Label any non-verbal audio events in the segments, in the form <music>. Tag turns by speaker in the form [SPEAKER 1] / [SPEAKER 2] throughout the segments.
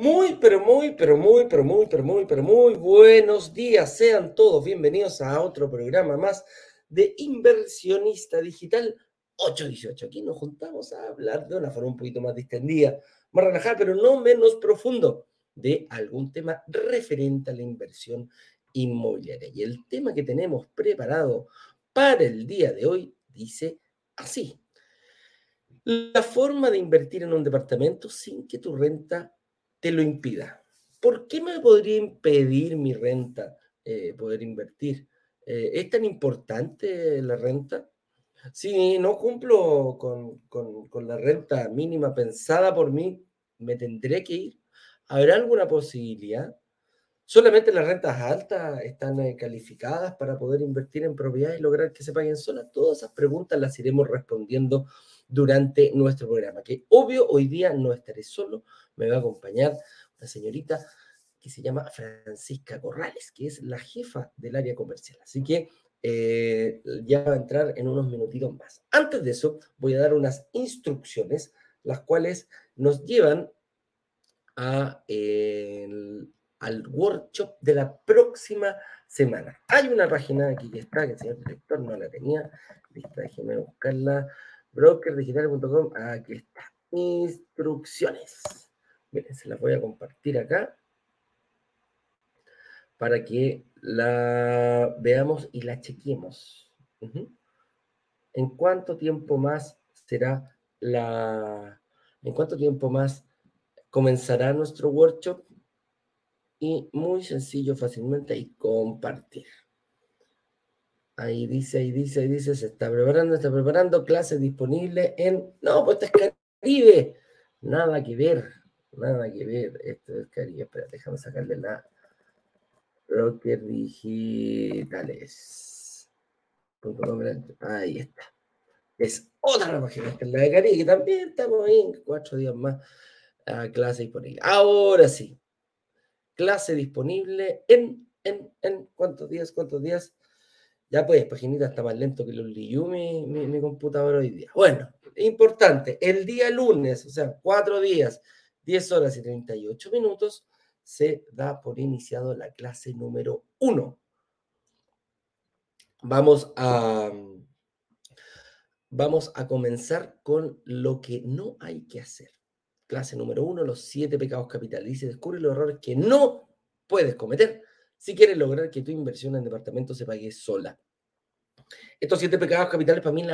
[SPEAKER 1] Muy, pero muy, pero muy, pero muy, pero muy, pero muy buenos días. Sean todos bienvenidos a otro programa más de Inversionista Digital 818. Aquí nos juntamos a hablar de una forma un poquito más distendida, más relajada, pero no menos profundo, de algún tema referente a la inversión inmobiliaria. Y el tema que tenemos preparado para el día de hoy dice así. La forma de invertir en un departamento sin que tu renta te lo impida. ¿Por qué me podría impedir mi renta eh, poder invertir? Eh, ¿Es tan importante la renta? Si no cumplo con, con, la renta mínima pensada por mí, ¿me tendré que ir? ¿Habrá alguna posibilidad? Solamente las rentas altas están eh, calificadas para poder invertir en propiedades y lograr que se paguen solas. Todas esas preguntas las iremos respondiendo durante nuestro programa, que obvio hoy día no estaré solo, me va a acompañar una señorita que se llama Francisca Corrales, que es la jefa del área comercial. Así que eh, ya va a entrar en unos minutitos más. Antes de eso, voy a dar unas instrucciones, las cuales nos llevan a, al workshop de la próxima semana. Hay una página aquí que está, que el señor director no la tenía. Lista, déjeme buscarla. Brokerdigital.com. Aquí está. Instrucciones. Miren, se las voy a compartir acá para que la veamos y la chequemos. ¿En cuánto tiempo más será la... ¿En cuánto tiempo más comenzará nuestro workshop? Y muy sencillo, fácilmente, y compartir. Ahí dice, ahí dice, ahí dice, se está preparando, está preparando, clase disponible en... No, pues esto es Caribe. Nada que ver, nada que ver. Esto es Caribe. Espera, déjame sacarle la... Rocker Digitales. Ahí está. Es otra página, que es la de Caribe, que también estamos ahí en cuatro días más a clase disponible. Ahora sí. Clase disponible en, en, en, ¿cuántos días? ¿Cuántos días? Ya pues, paginita está más lento que los Liu mi, mi, computador hoy día. Bueno, importante, el día lunes, o sea, cuatro días, 10 horas y 38 minutos, se da por iniciado la clase número uno. Vamos a, vamos a comenzar con lo que no hay que hacer. Clase número uno, los siete pecados capitales. Dice, descubre los errores que no puedes cometer si quieres lograr que tu inversión en departamento se pague sola. Estos siete pecados capitales para mí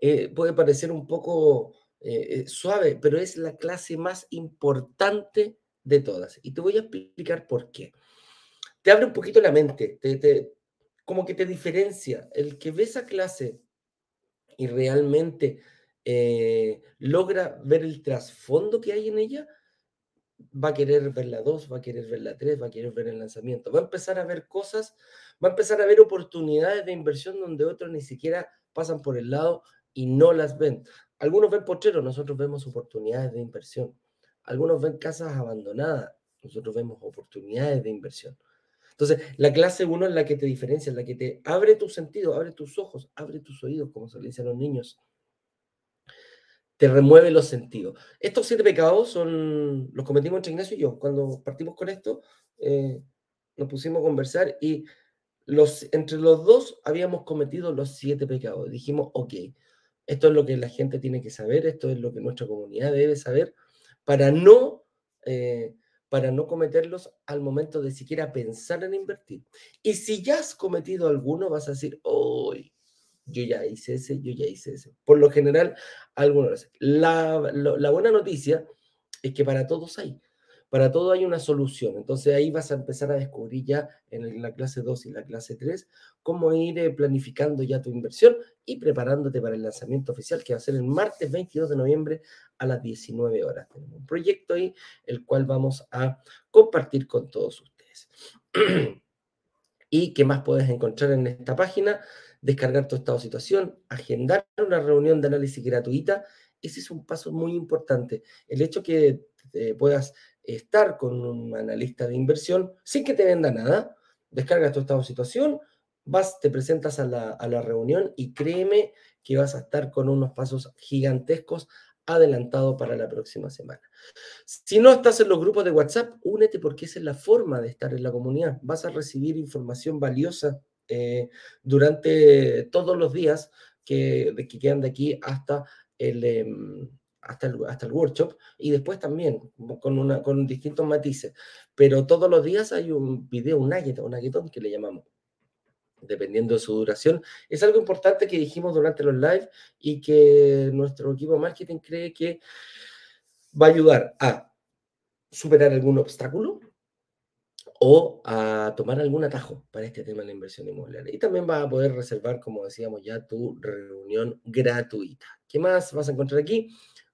[SPEAKER 1] eh, puede parecer un poco eh, eh, suave, pero es la clase más importante de todas. Y te voy a explicar por qué. Te abre un poquito la mente, te, como que te diferencia. El que ve esa clase y realmente logra ver el trasfondo que hay en ella, va a querer ver la 2, va a querer ver la 3, va a querer ver el lanzamiento, va a empezar a ver cosas, va a empezar a ver oportunidades de inversión donde otros ni siquiera pasan por el lado y no las ven. Algunos ven pocheros, nosotros vemos oportunidades de inversión. Algunos ven casas abandonadas, nosotros vemos oportunidades de inversión. Entonces, la clase 1 es la que te diferencia, es la que te abre tus sentidos, abre tus ojos, abre tus oídos, como se le dice a los niños te remueve los sentidos. Estos siete pecados son, los cometimos entre Ignacio y yo. Cuando partimos con esto, eh, nos pusimos a conversar y los, entre los dos habíamos cometido los siete pecados. Dijimos, ok, esto es lo que la gente tiene que saber, esto es lo que nuestra comunidad debe saber para no, eh, para no cometerlos al momento de siquiera pensar en invertir. Y si ya has cometido alguno, vas a decir, hoy yo ya hice ese, yo ya hice ese. Por lo general, algunos. La, la buena noticia es que para todos hay. Para todo hay una solución. Entonces ahí vas a empezar a descubrir ya en la clase 2 y la clase 3 cómo ir eh, planificando ya tu inversión y preparándote para el lanzamiento oficial que va a ser el martes 22 de noviembre a las 19 horas. Tenemos un proyecto ahí, el cual vamos a compartir con todos ustedes. <clears throat> ¿Y qué más puedes encontrar en esta página? Descargar tu estado de situación, agendar una reunión de análisis gratuita. Ese es un paso muy importante. El hecho que puedas estar con un analista de inversión sin que te venda nada, descargas tu estado de situación, vas, te presentas a la, a la reunión y créeme que vas a estar con unos pasos gigantescos adelantados para la próxima semana. Si no estás en los grupos de WhatsApp, únete porque esa es la forma de estar en la comunidad. Vas a recibir información valiosa eh, durante todos los días que, que quedan de aquí hasta el, em, hasta el, hasta el workshop y después también con, una, con distintos matices. Pero todos los días hay un video, un nugget, un nuggetón que le llamamos dependiendo de su duración. Es algo importante que dijimos durante los live y que nuestro equipo de marketing cree que va a ayudar a superar algún obstáculo o a tomar algún atajo para este tema de la inversión inmobiliaria. Y también vas a poder reservar, como decíamos ya, tu reunión gratuita. ¿Qué más vas a encontrar aquí?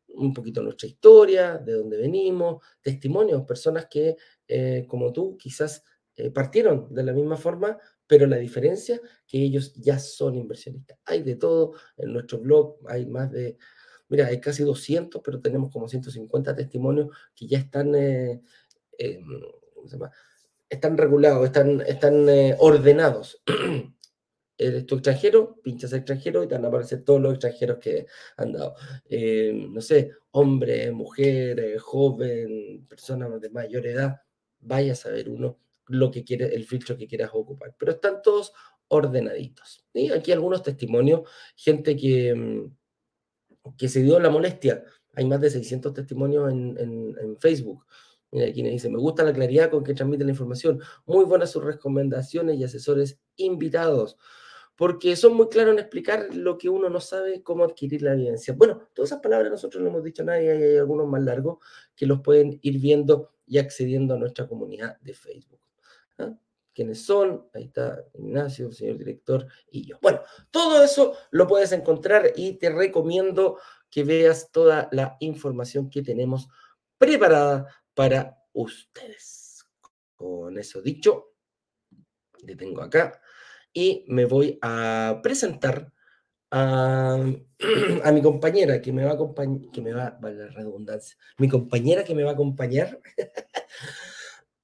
[SPEAKER 1] Un poquito nuestra historia, de dónde venimos, testimonios, personas que, eh, como tú, quizás eh, partieron de la misma forma, pero la diferencia que ellos ya son inversionistas. Hay de todo en nuestro blog, hay más de, mira, hay casi 200, pero tenemos como 150 testimonios que ya están, eh, eh, están regulados, están, están eh, ordenados. <clears throat> Eres tu extranjero, pinchas extranjero y te van a aparecer todos los extranjeros que han dado. no sé, hombre, mujer, joven, persona de mayor edad, vaya a saber uno lo que quiere, el filtro que quieras ocupar. Pero están todos ordenaditos. Y aquí algunos testimonios, gente que, mm, que se dio la molestia. Hay más de 600 testimonios en, Facebook. Mira, quienes dicen, me gusta la claridad con que transmite la información. Muy buenas sus recomendaciones y asesores invitados. Porque son muy claros en explicar lo que uno no sabe, cómo adquirir la evidencia. Bueno, todas esas palabras nosotros no hemos dicho a nadie, hay algunos más largos que los pueden ir viendo y accediendo a nuestra comunidad de Facebook. ¿ah? quiénes son, ahí está Ignacio, señor director, y yo. Bueno, todo eso lo puedes encontrar y te recomiendo que veas toda la información que tenemos preparada para ustedes. Con eso dicho, le tengo acá y me voy a presentar a, <clears throat> mi compañera que me va a acompañar, que me va, la redundancia, mi compañera que me va a acompañar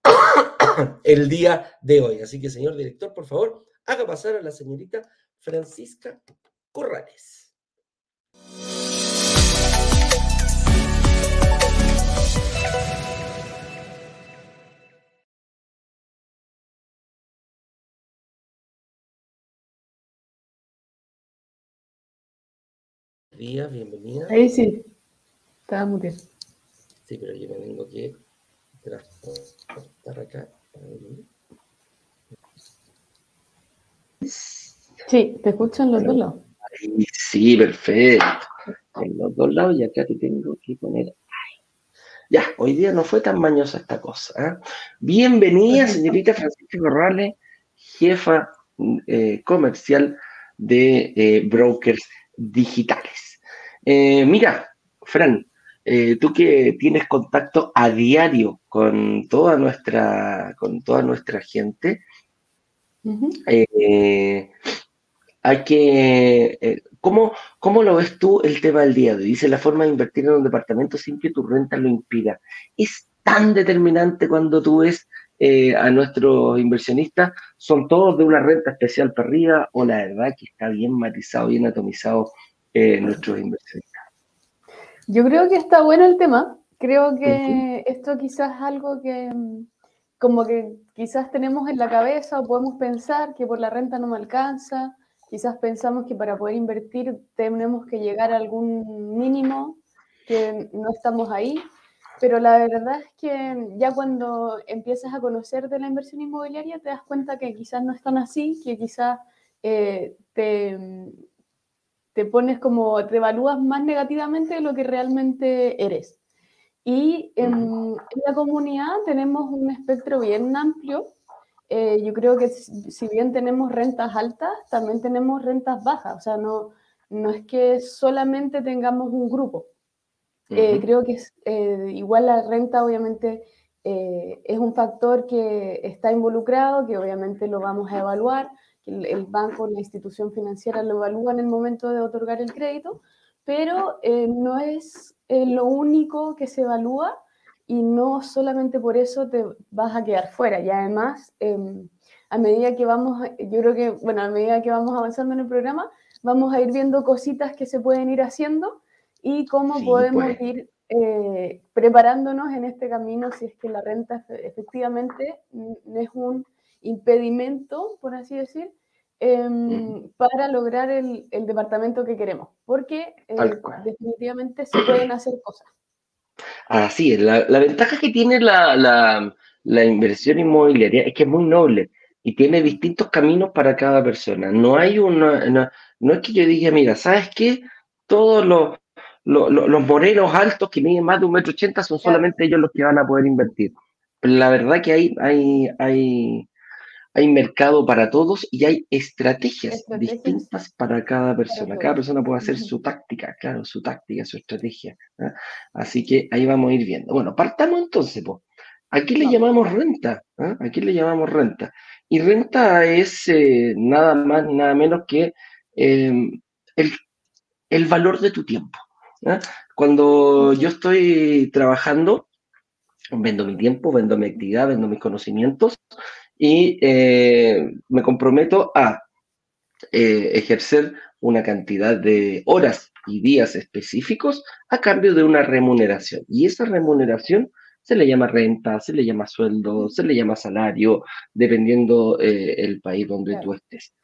[SPEAKER 1] <coughs> el día de hoy. Así que, señor director, por favor, haga pasar a la señorita Francisca Corrales. Día, bienvenida.
[SPEAKER 2] Ahí sí, estaba muy bien.
[SPEAKER 1] Sí, pero yo me tengo que acá.
[SPEAKER 2] Sí, te escucho en los dos lados.
[SPEAKER 1] Sí, perfecto. En los dos lados y acá te tengo que poner. Ya, hoy día no fue tan mañosa esta cosa. ¿eh? Bienvenida, señorita Francisca Corrales, jefa eh, comercial de eh, brokers digitales. Mira, Fran, eh, tú que tienes contacto a diario con toda nuestra, con toda nuestra gente, eh, hay que, eh, ¿cómo, ¿cómo, lo ves tú el tema del día de hoy? Dice la forma de invertir en un departamento sin que tu renta lo impida. ¿Es tan determinante cuando tú ves a nuestros inversionistas? ¿Son todos de una renta especial para arriba o la verdad que está bien matizado, bien atomizado nuestros inversionistas?
[SPEAKER 2] Yo creo que está bueno el tema. Creo que esto quizás es algo que mm, como que quizás tenemos en la cabeza o podemos pensar que por la renta no me alcanza, quizás pensamos que para poder invertir tenemos que llegar a algún mínimo, que no estamos ahí, pero la verdad es que ya cuando empiezas a conocer de la inversión inmobiliaria te das cuenta que quizás no es tan así, que quizás eh, te, te pones como, te evalúas más negativamente de lo que realmente eres. Y en, la comunidad tenemos un espectro bien amplio. Eh, yo creo que si bien tenemos rentas altas, también tenemos rentas bajas. O sea, no, no es que solamente tengamos un grupo. Eh, creo que es, eh, igual la renta obviamente eh, es un factor que está involucrado, que obviamente lo vamos a evaluar, que el, banco, la institución financiera lo evalúa en el momento de otorgar el crédito, pero eh, no es eh, lo único que se evalúa y no solamente por eso te vas a quedar fuera. Y además, em, a medida que vamos, yo creo que, bueno, a medida que vamos avanzando en el programa, vamos a ir viendo cositas que se pueden ir haciendo y cómo podemos pues. ir eh, preparándonos en este camino si es que la renta efectivamente es un impedimento, por así decir, em, para lograr el, departamento que queremos, porque eh, definitivamente se pueden hacer cosas.
[SPEAKER 1] Así es, la, ventaja que tiene la, inversión inmobiliaria es que es muy noble y tiene distintos caminos para cada persona. No hay una, no, es que yo diga, mira, ¿sabes qué? Todos los, los morenos altos que miden más de un metro ochenta son solamente ellos los que van a poder invertir. la verdad que hay, hay, hay, hay mercado para todos y hay estrategias, distintas para cada persona. Cada persona puede hacer su táctica, claro, su táctica, su estrategia. ¿ah? Así que ahí vamos a ir viendo. Bueno, partamos entonces, pues. ¿A qué le llamamos renta? ¿Ah? ¿A qué le llamamos renta? Y renta es eh, nada más ni nada menos que em, el, el valor de tu tiempo. Cuando yo estoy trabajando, vendo mi tiempo, vendo mi actividad, vendo mis conocimientos y eh, me comprometo a eh, ejercer una cantidad de horas y días específicos a cambio de una remuneración. Y esa remuneración se le llama renta, se le llama sueldo, se le llama salario, dependiendo eh, el país donde tú estés.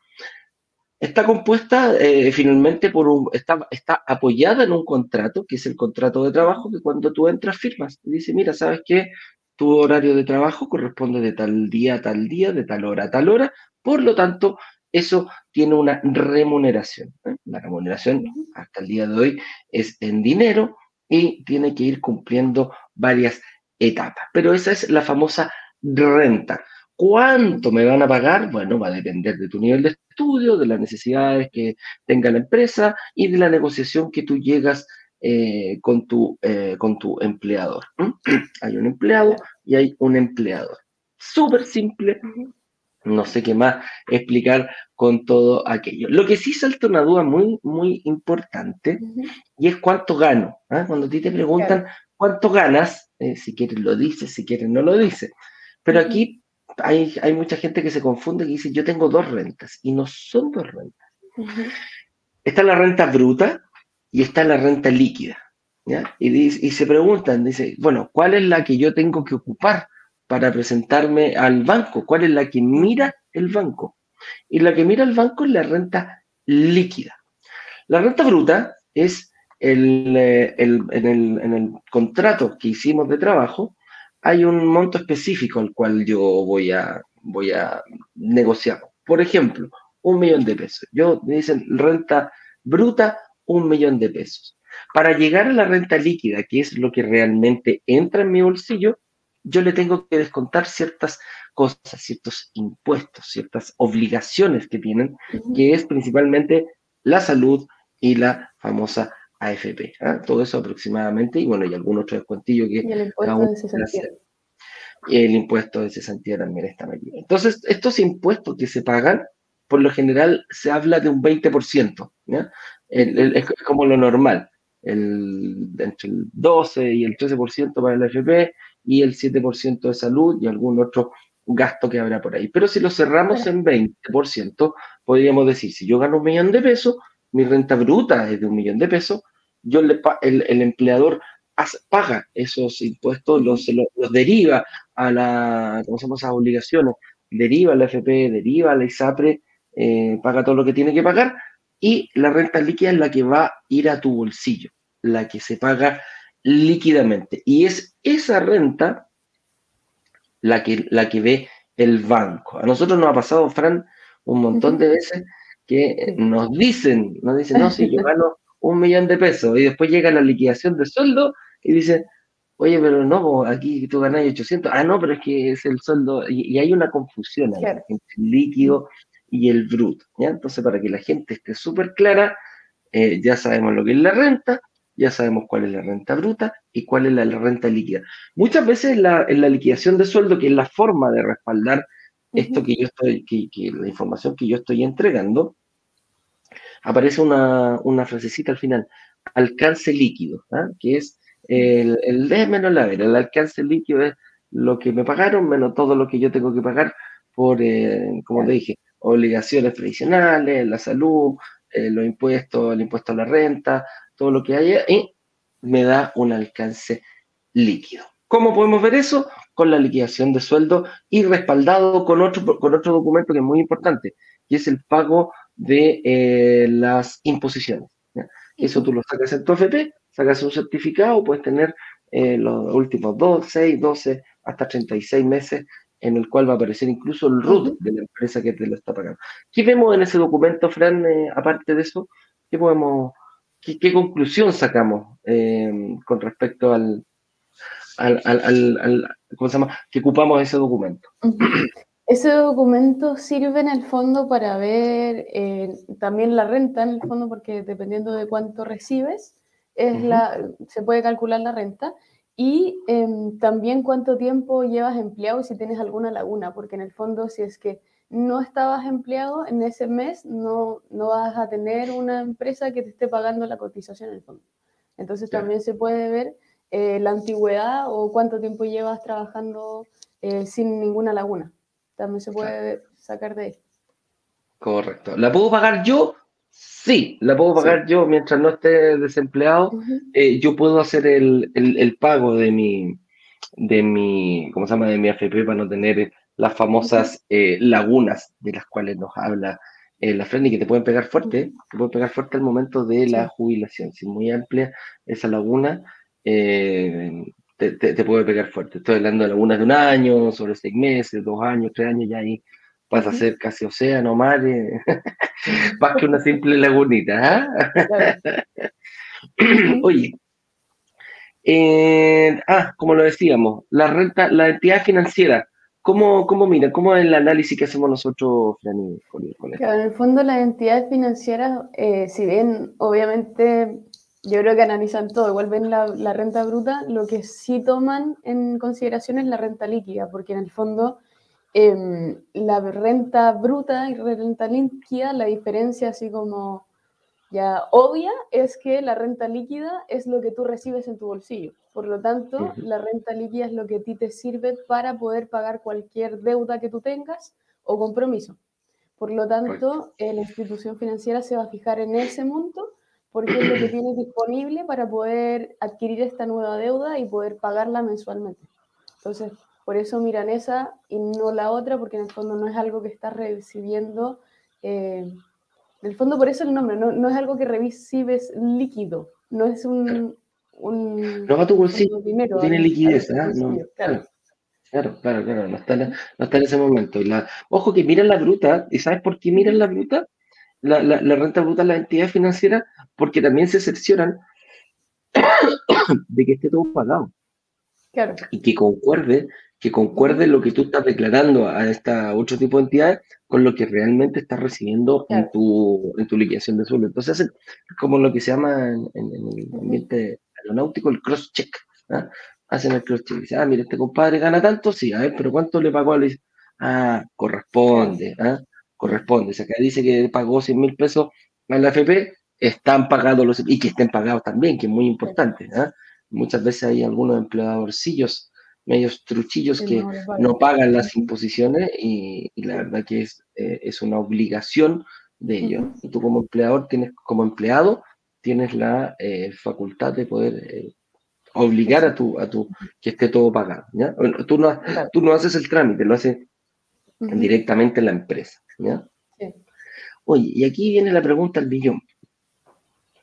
[SPEAKER 1] Está compuesta eh, finalmente por un, está, está apoyada en un contrato, que es el contrato de trabajo, que cuando tú entras firmas, y dice, mira, ¿sabes qué? Tu horario de trabajo corresponde de tal día a tal día, de tal hora a tal hora, por lo tanto, eso tiene una remuneración. ¿eh? La remuneración hasta el día de hoy es en dinero y tiene que ir cumpliendo varias etapas. Pero esa es la famosa renta. ¿Cuánto me van a pagar? Bueno, va a depender de tu nivel de estudio, de las necesidades que tenga la empresa y de la negociación que tú llegas eh, con, tu, eh, con tu empleador. <clears throat> hay un empleado y hay un empleador. Súper simple. No sé qué más explicar con todo aquello. Lo que sí salta una duda muy, muy importante y es cuánto gano. ¿ah? Cuando a ti te preguntan cuánto ganas, eh, si quieres lo dices, si quieres no lo dices. Pero aquí hay, mucha gente que se confunde y dice, yo tengo dos rentas, y no son dos rentas. Está la renta bruta y está la renta líquida. Y, y se preguntan, dice, bueno, ¿cuál es la que yo tengo que ocupar para presentarme al banco? ¿Cuál es la que mira el banco? Y la que mira el banco es la renta líquida. La renta bruta es el, eh, el, en, el, en, el, contrato que hicimos de trabajo, hay un monto específico al cual yo voy a, voy a negociar. Por ejemplo, un millón de pesos. Yo me dicen renta bruta, un millón de pesos. Para llegar a la renta líquida, que es lo que realmente entra en mi bolsillo, yo le tengo que descontar ciertas cosas, ciertos impuestos, ciertas obligaciones que tienen, que es principalmente la salud y la famosa AFP. ¿ah? Todo eso aproximadamente, y bueno, y algún otro descuentillo que...
[SPEAKER 2] Y el impuesto de cesantía.
[SPEAKER 1] El impuesto de cesantía también está aquí. Entonces, estos impuestos que se pagan, por lo general se habla de un 20%, ¿ya? Es como lo normal, el, entre el 12 y el 13% para el AFP y el 7% de salud y algún otro gasto que habrá por ahí. Pero si lo cerramos en 20%, podríamos decir, si yo gano un millón de pesos, mi renta bruta es de un millón de pesos, yo le, el, el empleador paga esos impuestos, los, los, deriva a la, ¿cómo se llama? esas obligaciones? Deriva la FP, deriva la ISAPRE, eh, paga todo lo que tiene que pagar y la renta líquida es la que va a ir a tu bolsillo, la que se paga líquidamente. Y es esa renta la que, la que ve el banco. A nosotros nos ha pasado, Fran, un montón de veces que nos dicen, nos dicen, no, si yo gano un millón de pesos y después llega la liquidación de sueldo y dicen, oye, pero no, aquí tú ganas 800, ah, no, pero es que es el sueldo, y, hay una confusión entre el líquido y el bruto, ¿ya? Entonces, para que la gente esté súper clara, eh, ya sabemos lo que es la renta, ya sabemos cuál es la renta bruta y cuál es la, renta líquida. Muchas veces la, en la liquidación de sueldo, que es la forma de respaldar esto que yo estoy, que, la información que yo estoy entregando, aparece una, una frasecita al final, alcance líquido, ¿ah? que es el, el D menos la B. El alcance líquido es lo que me pagaron menos todo lo que yo tengo que pagar por, eh, como te dije, obligaciones tradicionales, la salud, eh, los impuestos, el impuesto a la renta, todo lo que haya, y me da un alcance líquido. ¿Cómo podemos ver eso? Con la liquidación de sueldo y respaldado con otro, con otro documento que es muy importante, y es el pago de eh, las imposiciones. Eso tú lo sacas en tu FP, sacas un certificado, puedes tener eh, los últimos 2, 6, 12, hasta 36 meses en el cual va a aparecer incluso el RUT de la empresa que te lo está pagando. ¿Qué vemos en ese documento, Fran, eh, aparte de eso? ¿Qué podemos, qué, conclusión sacamos eh, con respecto al, al, al, ¿cómo se llama? que ocupamos ese documento?
[SPEAKER 2] Ese documento sirve en el fondo para ver eh, también la renta, en el fondo, porque dependiendo de cuánto recibes, es la, se puede calcular la renta. Y em, también cuánto tiempo llevas empleado y si tienes alguna laguna, porque en el fondo si es que no estabas empleado en ese mes, no, no vas a tener una empresa que te esté pagando la cotización en el fondo. Entonces también se puede ver eh, la antigüedad o cuánto tiempo llevas trabajando eh, sin ninguna laguna. También se puede sacar de ahí.
[SPEAKER 1] Correcto. ¿La puedo pagar yo Sí, la puedo pagar yo mientras no esté desempleado. Eh, yo puedo hacer el, pago de mi, de mi, ¿cómo se llama? De mi AFP para no tener las famosas eh, lagunas de las cuales nos habla eh, la Frenny, que te pueden pegar fuerte, te pueden pegar fuerte al momento de la jubilación. Si es muy amplia esa laguna, te, te, puede pegar fuerte. Estoy hablando de lagunas de un año, sobre seis meses, dos años, tres años, ya ahí pasa a ser casi océano, mar, <laughs> más que una simple lagunita. ¿ah? <laughs> Oye, eh, ah, como lo decíamos, la renta, la entidad financiera, ¿cómo, cómo mira? ¿Cómo es el análisis que hacemos nosotros, Franny,
[SPEAKER 2] con, en el fondo las entidades financieras, eh, si bien obviamente yo creo que analizan todo, igual ven la, la, renta bruta, lo que sí toman en consideración es la renta líquida, porque en el fondo Em, la renta bruta y renta líquida, la diferencia así como ya obvia es que la renta líquida es lo que tú recibes en tu bolsillo. Por lo tanto, la renta líquida es lo que a ti te sirve para poder pagar cualquier deuda que tú tengas o compromiso. Por lo tanto, eh, la institución financiera se va a fijar en ese monto porque es lo que tiene disponible para poder adquirir esta nueva deuda y poder pagarla mensualmente. Entonces, por eso miran esa y no la otra, porque en el fondo no es algo que estás recibiendo. Eh, en el fondo, por eso el nombre, no, no es algo que recibes líquido, no es un. un
[SPEAKER 1] no va a tu bolsillo, dinero, tiene liquidez, ¿eh? no, claro. Claro, claro, claro, no está, no está en ese momento. La, ojo que miran la bruta, ¿y sabes por qué miran la bruta? La, la, la renta bruta de la entidad financiera, porque también se excepcionan <coughs> de que esté todo pagado. Claro. Y que concuerde que concuerde lo que tú estás declarando a esta otro tipo de entidades con lo que realmente estás recibiendo en, tu, en tu liquidación de sueldo. Entonces hacen como lo que se llama en, el ambiente aeronáutico el cross-check. ¿ah? Hacen el cross-check. Dicen, ah, mira, este compadre gana tanto, sí, a ver, pero ¿cuánto le pagó a Luis? Ah, corresponde, ¿ah? corresponde. O sea, que dice que pagó 100 mil pesos a la FP, están pagados los, y que estén pagados también, que es muy importante. ¿ah? Muchas veces hay algunos empleadorcillos medios truchillos que no, pagan las imposiciones y, la verdad que es, eh, es una obligación de ellos. Y tú como empleador tienes, como empleado, tienes la eh, facultad de poder eh, obligar a tu, a tu que esté todo pagado. ¿ya? tú, no, tú no haces el trámite, lo hace directamente la empresa. ¿ya? Oye, y aquí viene la pregunta al billón.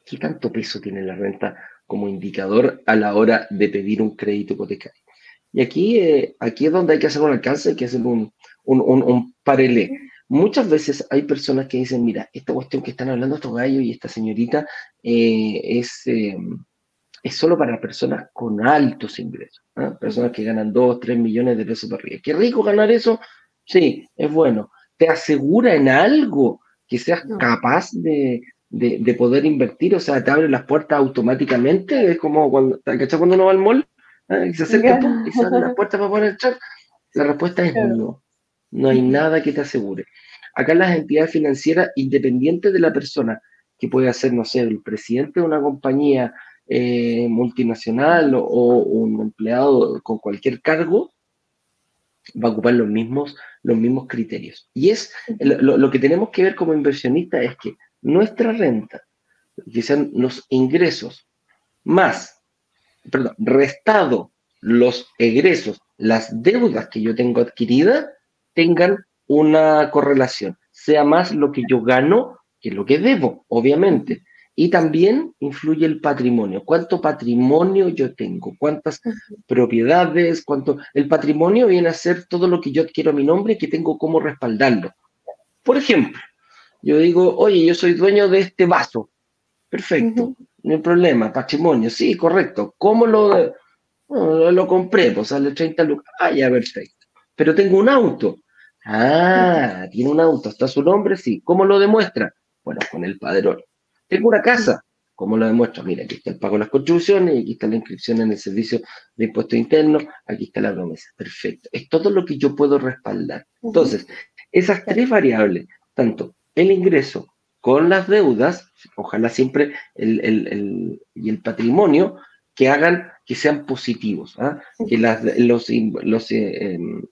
[SPEAKER 1] ¿Qué tanto peso tiene la renta como indicador a la hora de pedir un crédito hipotecario? Y aquí, eh, aquí es donde hay que hacer un alcance, hay que hacer un, un, un, paralelo. Muchas veces hay personas que dicen, mira, esta cuestión que están hablando estos gallos y esta señorita eh, es, eh, es solo para personas con altos ingresos, ¿ah? personas que ganan 2, 3 millones de pesos por arriba. Qué rico ganar eso, sí, es bueno. ¿Te asegura en algo que seas capaz de, de, poder invertir, o sea, te abre las puertas automáticamente, es como cuando, cuando uno va al mall? ¿Ah? Y se acerca y se abre las puertas para poder entrar. La respuesta es no, no hay nada que te asegure. Acá las entidades financieras, independientes de la persona, que puede ser, no sé, el presidente de una compañía eh, multinacional o, un empleado con cualquier cargo, va a ocupar los mismos, los mismos criterios. Y es lo, lo que tenemos que ver como inversionistas es que nuestra renta, que sean los ingresos, más, perdón, restado los egresos, las deudas que yo tengo adquiridas, tengan una correlación, sea más lo que yo gano que lo que debo, obviamente. Y también influye el patrimonio. ¿Cuánto patrimonio yo tengo? ¿Cuántas propiedades? ¿Cuánto? El patrimonio viene a ser todo lo que yo adquiero a mi nombre y que tengo cómo respaldarlo. Por ejemplo, yo digo, oye, yo soy dueño de este vaso. Perfecto, no hay problema, patrimonio, sí, correcto. ¿Cómo lo, lo, compré? Pues sale 30 lucas. Ah, ya, perfecto. Pero tengo un auto. Ah, tiene un auto, está su nombre, sí. ¿Cómo lo demuestra? Bueno, con el padrón. Tengo una casa. ¿Cómo lo demuestro? Mira, aquí está el pago de las construcciones, aquí está la inscripción en el servicio de impuestos internos, aquí está la promesa. Perfecto. Es todo lo que yo puedo respaldar. Entonces, esas tres variables, tanto el ingreso con las deudas, ojalá siempre el, y el patrimonio, que hagan que sean positivos, ¿ah? que las, los, los eh, em,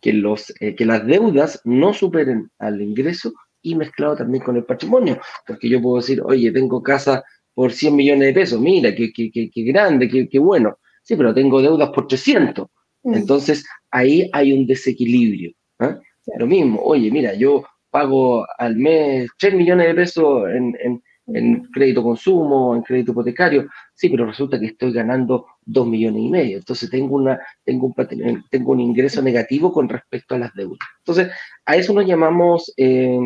[SPEAKER 1] que, los, eh, que las deudas no superen al ingreso y mezclado también con el patrimonio, porque yo puedo decir, oye, tengo casa por 100 millones de pesos, mira, qué, qué, qué, grande, qué, bueno, sí, pero tengo deudas por 300, mm. entonces ahí hay un desequilibrio. ¿ah? Lo mismo, oye, mira, yo pago al mes 3 millones de pesos en, en crédito consumo, en crédito hipotecario, sí, pero resulta que estoy ganando 2 millones y medio, entonces tengo, una, tengo, un, tengo un ingreso negativo con respecto a las deudas. Entonces, a eso nos llamamos, eh,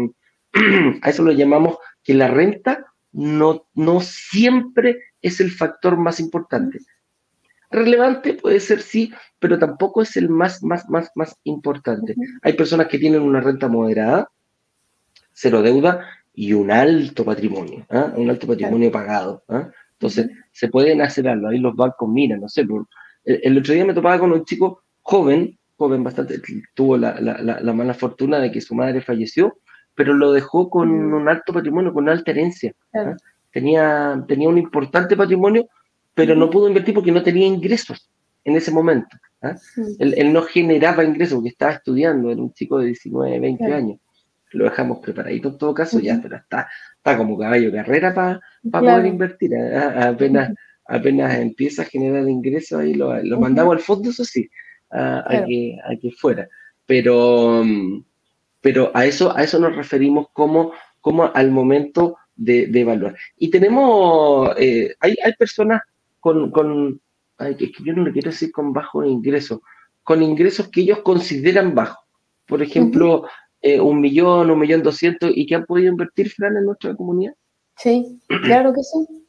[SPEAKER 1] <clears throat> a eso lo llamamos que la renta no, no siempre es el factor más importante. Relevante puede ser sí, pero tampoco es el más, más, más, más importante. Hay personas que tienen una renta moderada, cero deuda, y un alto patrimonio, ¿ah? un alto patrimonio pagado. ¿ah? Entonces, se pueden hacer algo. Ahí los bancos miran, no sé. el, otro día me topaba con un chico joven, joven bastante, tuvo la, la, mala fortuna de que su madre falleció, pero lo dejó con un alto patrimonio, con una alta herencia. ¿ah? Tenía, tenía un importante patrimonio, pero no pudo invertir porque no tenía ingresos en ese momento. Él, él, no generaba ingresos porque estaba estudiando, era un chico de 19, 20 años lo dejamos preparadito en todo caso, ya, pero está, está como caballo carrera para poder invertir. ¿eh? Apenas, apenas empieza a generar ingresos, ahí lo, mandamos al fondo, eso sí, a, que, a que fuera. Pero, pero a, eso, a eso nos referimos como, como al momento de, evaluar. Y tenemos, eh, hay, hay personas con, con ay, que yo no le quiero decir con bajo ingreso, con ingresos que ellos consideran bajos. Por ejemplo, eh, un millón, un millón doscientos y que han podido invertir, Fran, en nuestra comunidad?
[SPEAKER 2] Sí, <clears throat> claro que sí.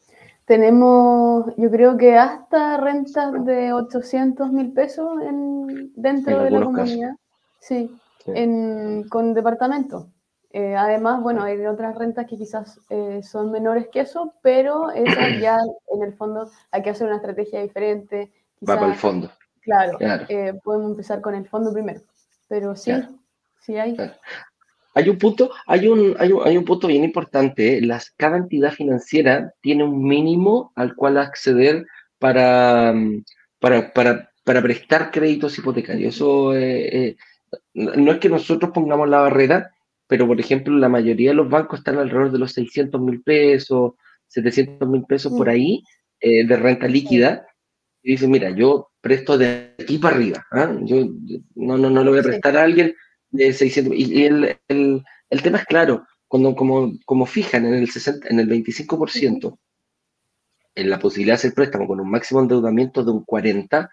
[SPEAKER 2] Tenemos, yo creo que hasta rentas de 800 mil pesos en, dentro de la comunidad. Sí, En, con departamento. Eh, además, bueno, hay otras rentas que quizás eh, son menores que eso, pero esas <clears throat> ya en el fondo hay que hacer una estrategia diferente.
[SPEAKER 1] Va para el fondo.
[SPEAKER 2] Claro, podemos empezar con el fondo primero. Pero sí,
[SPEAKER 1] hay. un punto, hay un, hay un, hay un punto bien importante. ¿eh? Las, cada entidad financiera tiene un mínimo al cual acceder para, para, para, para prestar créditos hipotecarios. Eso eh, eh, no es que nosotros pongamos la barrera, pero por ejemplo, la mayoría de los bancos están alrededor de los 600 mil pesos, 700 mil pesos por mm. ahí de renta líquida. Y dicen, mira, yo presto de aquí para arriba. ¿ah? Yo no, no, no le voy a prestar a alguien de 600. Y, el, el, el, tema es claro, cuando como, como fijan en el, 60, en el 25%, en la posibilidad de hacer préstamo con un máximo endeudamiento de un 40%,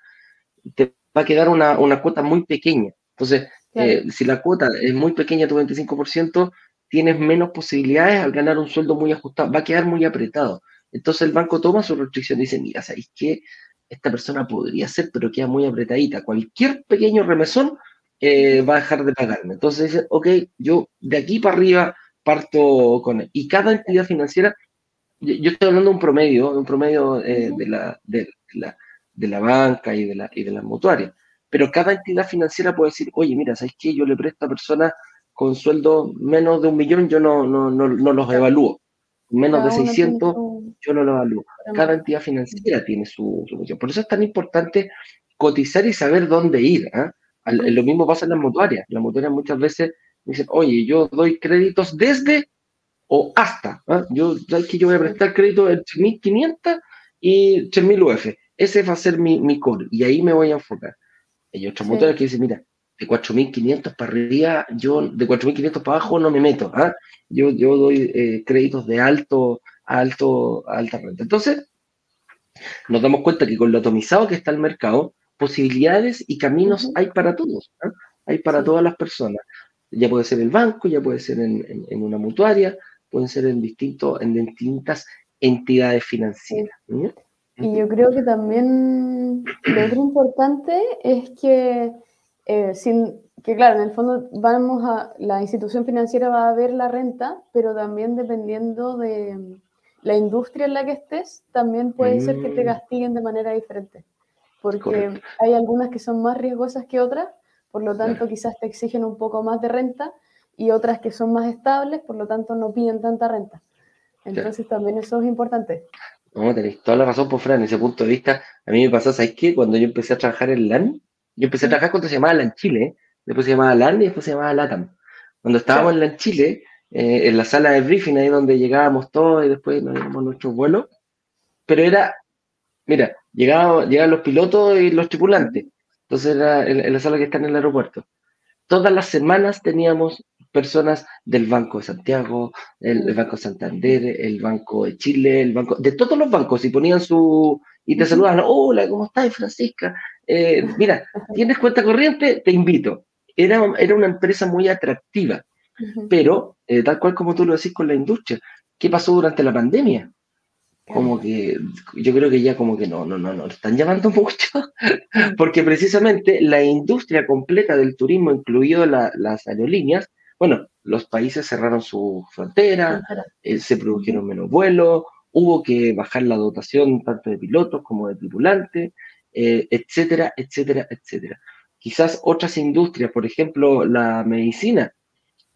[SPEAKER 1] te va a quedar una, una cuota muy pequeña. Entonces, eh, si la cuota es muy pequeña, tu 25%, tienes menos posibilidades al ganar un sueldo muy ajustado, va a quedar muy apretado. Entonces el banco toma su restricción y dice, mira, ¿sabéis qué? Esta persona podría ser, pero queda muy apretadita. Cualquier pequeño remesón eh, va a dejar de pagarme. Entonces dice, ok, yo de aquí para arriba parto con... Y cada entidad financiera, yo estoy hablando de un promedio, un promedio eh, de, la, de, la, de la banca y de la, y de las mutuarias, pero cada entidad financiera puede decir, oye, mira, ¿sabes qué? Yo le presto a personas con sueldo menos de un millón, yo no, no, no, no los evalúo. Menos de 600, yo no los evalúo. Cada entidad financiera tiene su, su Por eso es tan importante cotizar y saber dónde ir. ¿ah? Lo mismo pasa en las mutuarias. Las mutuarias muchas veces dicen, oye, yo doy créditos desde o hasta. ¿ah? Yo, ¿sabes que yo voy a prestar crédito de 3.500 y 3.000 UF. Ese va a ser mi, mi core y ahí me voy a enfocar. Hay otras mutuarias que dicen, mira, de 4.500 para arriba, yo de 4.500 para abajo no me meto. ¿ah? Yo, yo doy eh, créditos de alto, alto, alta renta. Entonces, nos damos cuenta que con lo atomizado que está el mercado, posibilidades y caminos hay para todos, ¿ah? hay para todas las personas. Ya puede ser el banco, ya puede ser en, una mutuaria, pueden ser en, distinto, en distintas entidades financieras.
[SPEAKER 2] Y yo creo que también lo otro importante es que eh, sin, que claro, en el fondo vamos a, la institución financiera va a ver la renta, pero también dependiendo de la industria en la que estés, también puede ser que te mm. castiguen de manera diferente, porque hay algunas que son más riesgosas que otras, por lo tanto quizás te exigen un poco más de renta, y otras que son más estables, por lo tanto no piden tanta renta. Entonces también eso es importante.
[SPEAKER 1] No, tenéis toda la razón, por Fran, en ese punto de vista, a mí me pasó, ¿sabes qué? Cuando yo empecé a trabajar en LAN, yo empecé a trabajar cuando se llamaba LAN Chile, después se llamaba LAN y después se llamaba LATAM. Cuando estábamos en LAN Chile, eh, en la sala de briefing, ahí donde llegábamos todos y después nos íbamos nuestros vuelos, pero era, mira, llegaban, llegaban los pilotos y los tripulantes, entonces era en, la sala que está en el aeropuerto. Todas las semanas teníamos personas del Banco de Santiago, el, Banco Santander, el Banco de Chile, el Banco, de todos los bancos, y ponían su, y te saludaban, hola, ¿cómo estás, Francisca? Eh, mira, ¿tienes cuenta corriente? Te invito. Era, era una empresa muy atractiva, pero eh, tal cual como tú lo decís con la industria, ¿qué pasó durante la pandemia? Como que yo creo que ya como que no, no, no, no, están llamando <laughs> mucho, porque precisamente la industria completa del turismo, incluido las aerolíneas, bueno, los países cerraron sus fronteras, eh, se produjeron menos vuelos, hubo que bajar la dotación tanto de pilotos como de tripulantes, eh, etcétera, etcétera, etcétera. Quizás otras industrias, por ejemplo, la medicina,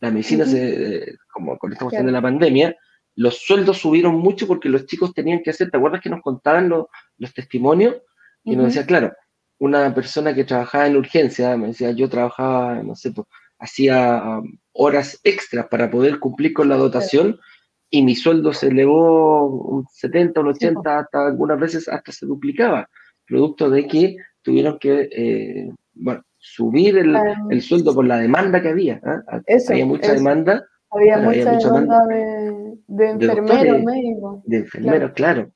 [SPEAKER 1] la medicina, se, como con esta cuestión de la pandemia, los sueldos subieron mucho porque los chicos tenían que hacer, ¿te acuerdas que nos contaban los, los testimonios? Y nos decía, claro, una persona que trabajaba en urgencia, me decía, yo trabajaba, no sé, pues, hacía um, horas extras para poder cumplir con la dotación y mi sueldo se elevó un 70, un 80, hasta algunas veces hasta se duplicaba producto de que tuvieron que eh, bueno, subir el, el, sueldo por la demanda que había. ¿ah? había mucha demanda.
[SPEAKER 2] Había, mucha, demanda, de, de enfermeros, médicos.
[SPEAKER 1] De enfermeros, claro.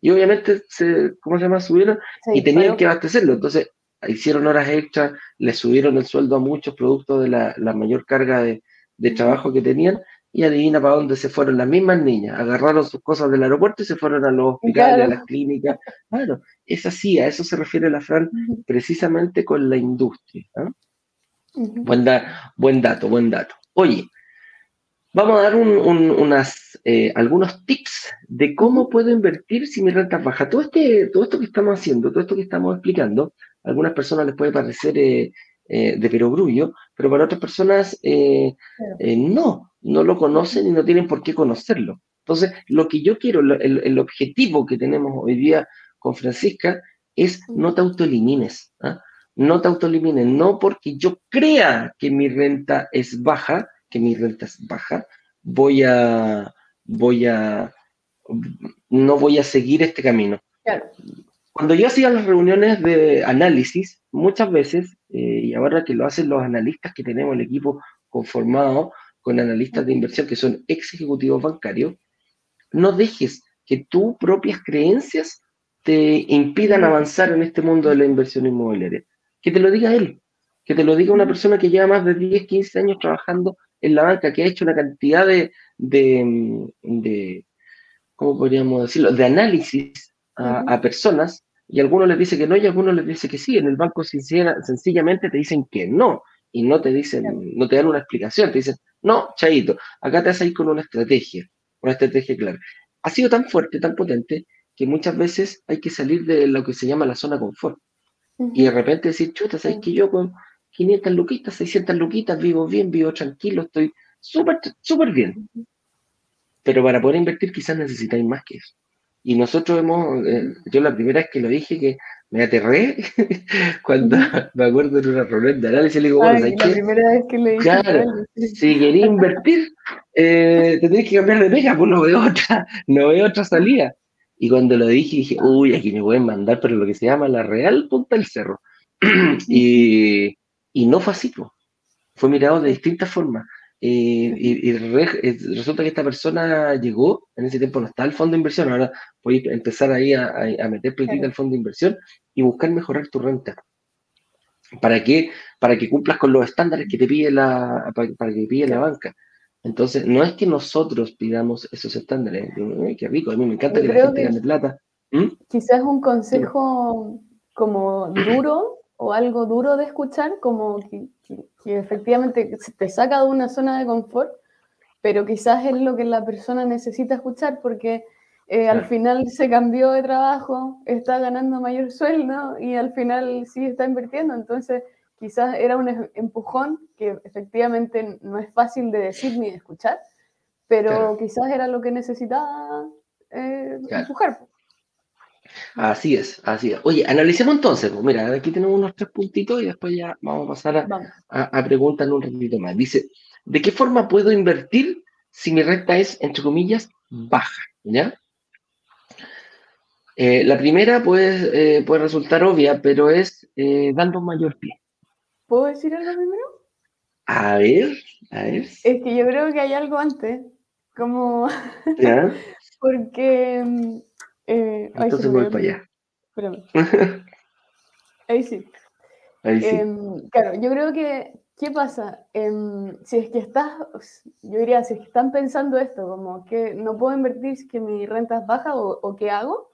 [SPEAKER 1] y obviamente, se, ¿cómo se llama? Subieron y tenían que abastecerlo. Entonces, hicieron horas extras, le subieron el sueldo a muchos productos de la, la mayor carga de, de trabajo que tenían y adivina para dónde se fueron las mismas niñas. Agarraron sus cosas del aeropuerto y se fueron a los hospitales, a las clínicas. Bueno, es así, a eso se refiere la Fran precisamente con la industria. ¿ah? buen, buen, dato, buen dato. Oye, vamos a dar unas, eh, algunos tips de cómo puedo invertir si mi renta baja. Todo, este, todo esto que estamos haciendo, todo esto que estamos explicando, a algunas personas les puede parecer eh, eh, de perogrullo, pero para otras personas no no lo conocen y no tienen por qué conocerlo. Entonces, lo que yo quiero, el, objetivo que tenemos hoy día con Francisca es no te autoelimines, ¿ah? no te autoelimines, no porque yo crea que mi renta es baja, que mi renta es baja, voy a, voy a, no voy a seguir este camino. Cuando yo hacía las reuniones de análisis, muchas veces, eh, y ahora que lo hacen los analistas que tenemos el equipo conformado, con analistas de inversión que son ex ejecutivos bancarios, no dejes que tus propias creencias te impidan avanzar en este mundo de la inversión inmobiliaria. Que te lo diga él, que te lo diga una persona que lleva más de 10, 15 años trabajando en la banca, que ha hecho una cantidad de, de, ¿cómo podríamos decirlo?, de análisis a, personas, y algunos les dice que no y algunos les dice que sí. En el banco sencillamente te dicen que no, y no te dicen, no te dan una explicación, te dicen, No, chaito, acá te vas a ir con una estrategia, una estrategia clara. Ha sido tan fuerte, tan potente, que muchas veces hay que salir de lo que se llama la zona confort. Y de repente decir, chuta, ¿sabes que yo con 500 luquitas, 600 luquitas vivo bien, vivo tranquilo, estoy súper, súper bien? Pero para poder invertir quizás necesitáis más que eso. Y nosotros hemos, eh, yo la primera vez que lo dije, que me aterré <laughs> cuando me acuerdo de una reunión de análisis, le digo,
[SPEAKER 2] bueno, la primera vez que le dije.
[SPEAKER 1] Claro, si quería invertir, eh, te tenés que cambiar de pega, pues no veo otra, no veo otra salida. Y cuando lo dije, dije, uy, aquí me pueden mandar, pero lo que se llama la Real Punta del Cerro. <clears throat> y, y, no fue así, fue mirado de distintas formas. Eh, y, resulta que esta persona llegó, en ese tiempo no está el fondo de inversión, ahora voy a empezar ahí a, a meter política al fondo de inversión y buscar mejorar tu renta. ¿Para qué? Para que cumplas con los estándares que te pide la, para, que pide la banca. Entonces, no es que nosotros pidamos esos estándares. qué rico, a mí me encanta que la gente gane plata.
[SPEAKER 2] ¿Mm? Quizás un consejo como duro o algo duro de escuchar, como que, efectivamente te saca de una zona de confort, pero quizás es lo que la persona necesita escuchar porque eh, al final se cambió de trabajo, está ganando mayor sueldo y al final sí está invirtiendo. Entonces, quizás era un em, empujón que efectivamente no es fácil de decir ni de escuchar, pero quizás era lo que necesitaba eh, empujar.
[SPEAKER 1] Así es, así es. Oye, analicemos entonces, pues mira, aquí tenemos unos tres puntitos y después ya vamos a pasar a, a, preguntar un ratito más. Dice, ¿de qué forma puedo invertir si mi renta es, entre comillas, baja? ¿Ya? Eh, la primera puede, eh, puede resultar obvia, pero es eh, dando un mayor pie.
[SPEAKER 2] ¿Puedo decir algo primero?
[SPEAKER 1] A ver, a ver.
[SPEAKER 2] Es que yo creo que hay algo antes, como... ¿Ya? <laughs> Porque
[SPEAKER 1] eh, Entonces voy para allá.
[SPEAKER 2] Espérame. <laughs> Ahí sí.
[SPEAKER 1] Ahí sí.
[SPEAKER 2] Em, claro, yo creo que, ¿qué pasa? Em, si es que estás, yo diría, si es que están pensando esto, como que no puedo invertir si que mi renta es baja o, qué hago,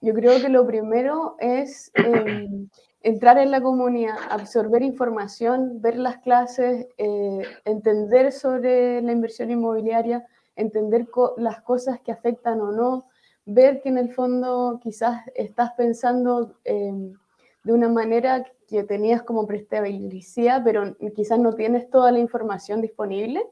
[SPEAKER 2] yo creo que lo primero es em, entrar en la comunidad, absorber información, ver las clases, eh, entender sobre la inversión inmobiliaria, entender las cosas que afectan o no, ver que en el fondo quizás estás pensando em, de una manera que tenías como prestabilidad, pero quizás no tienes toda la información disponible.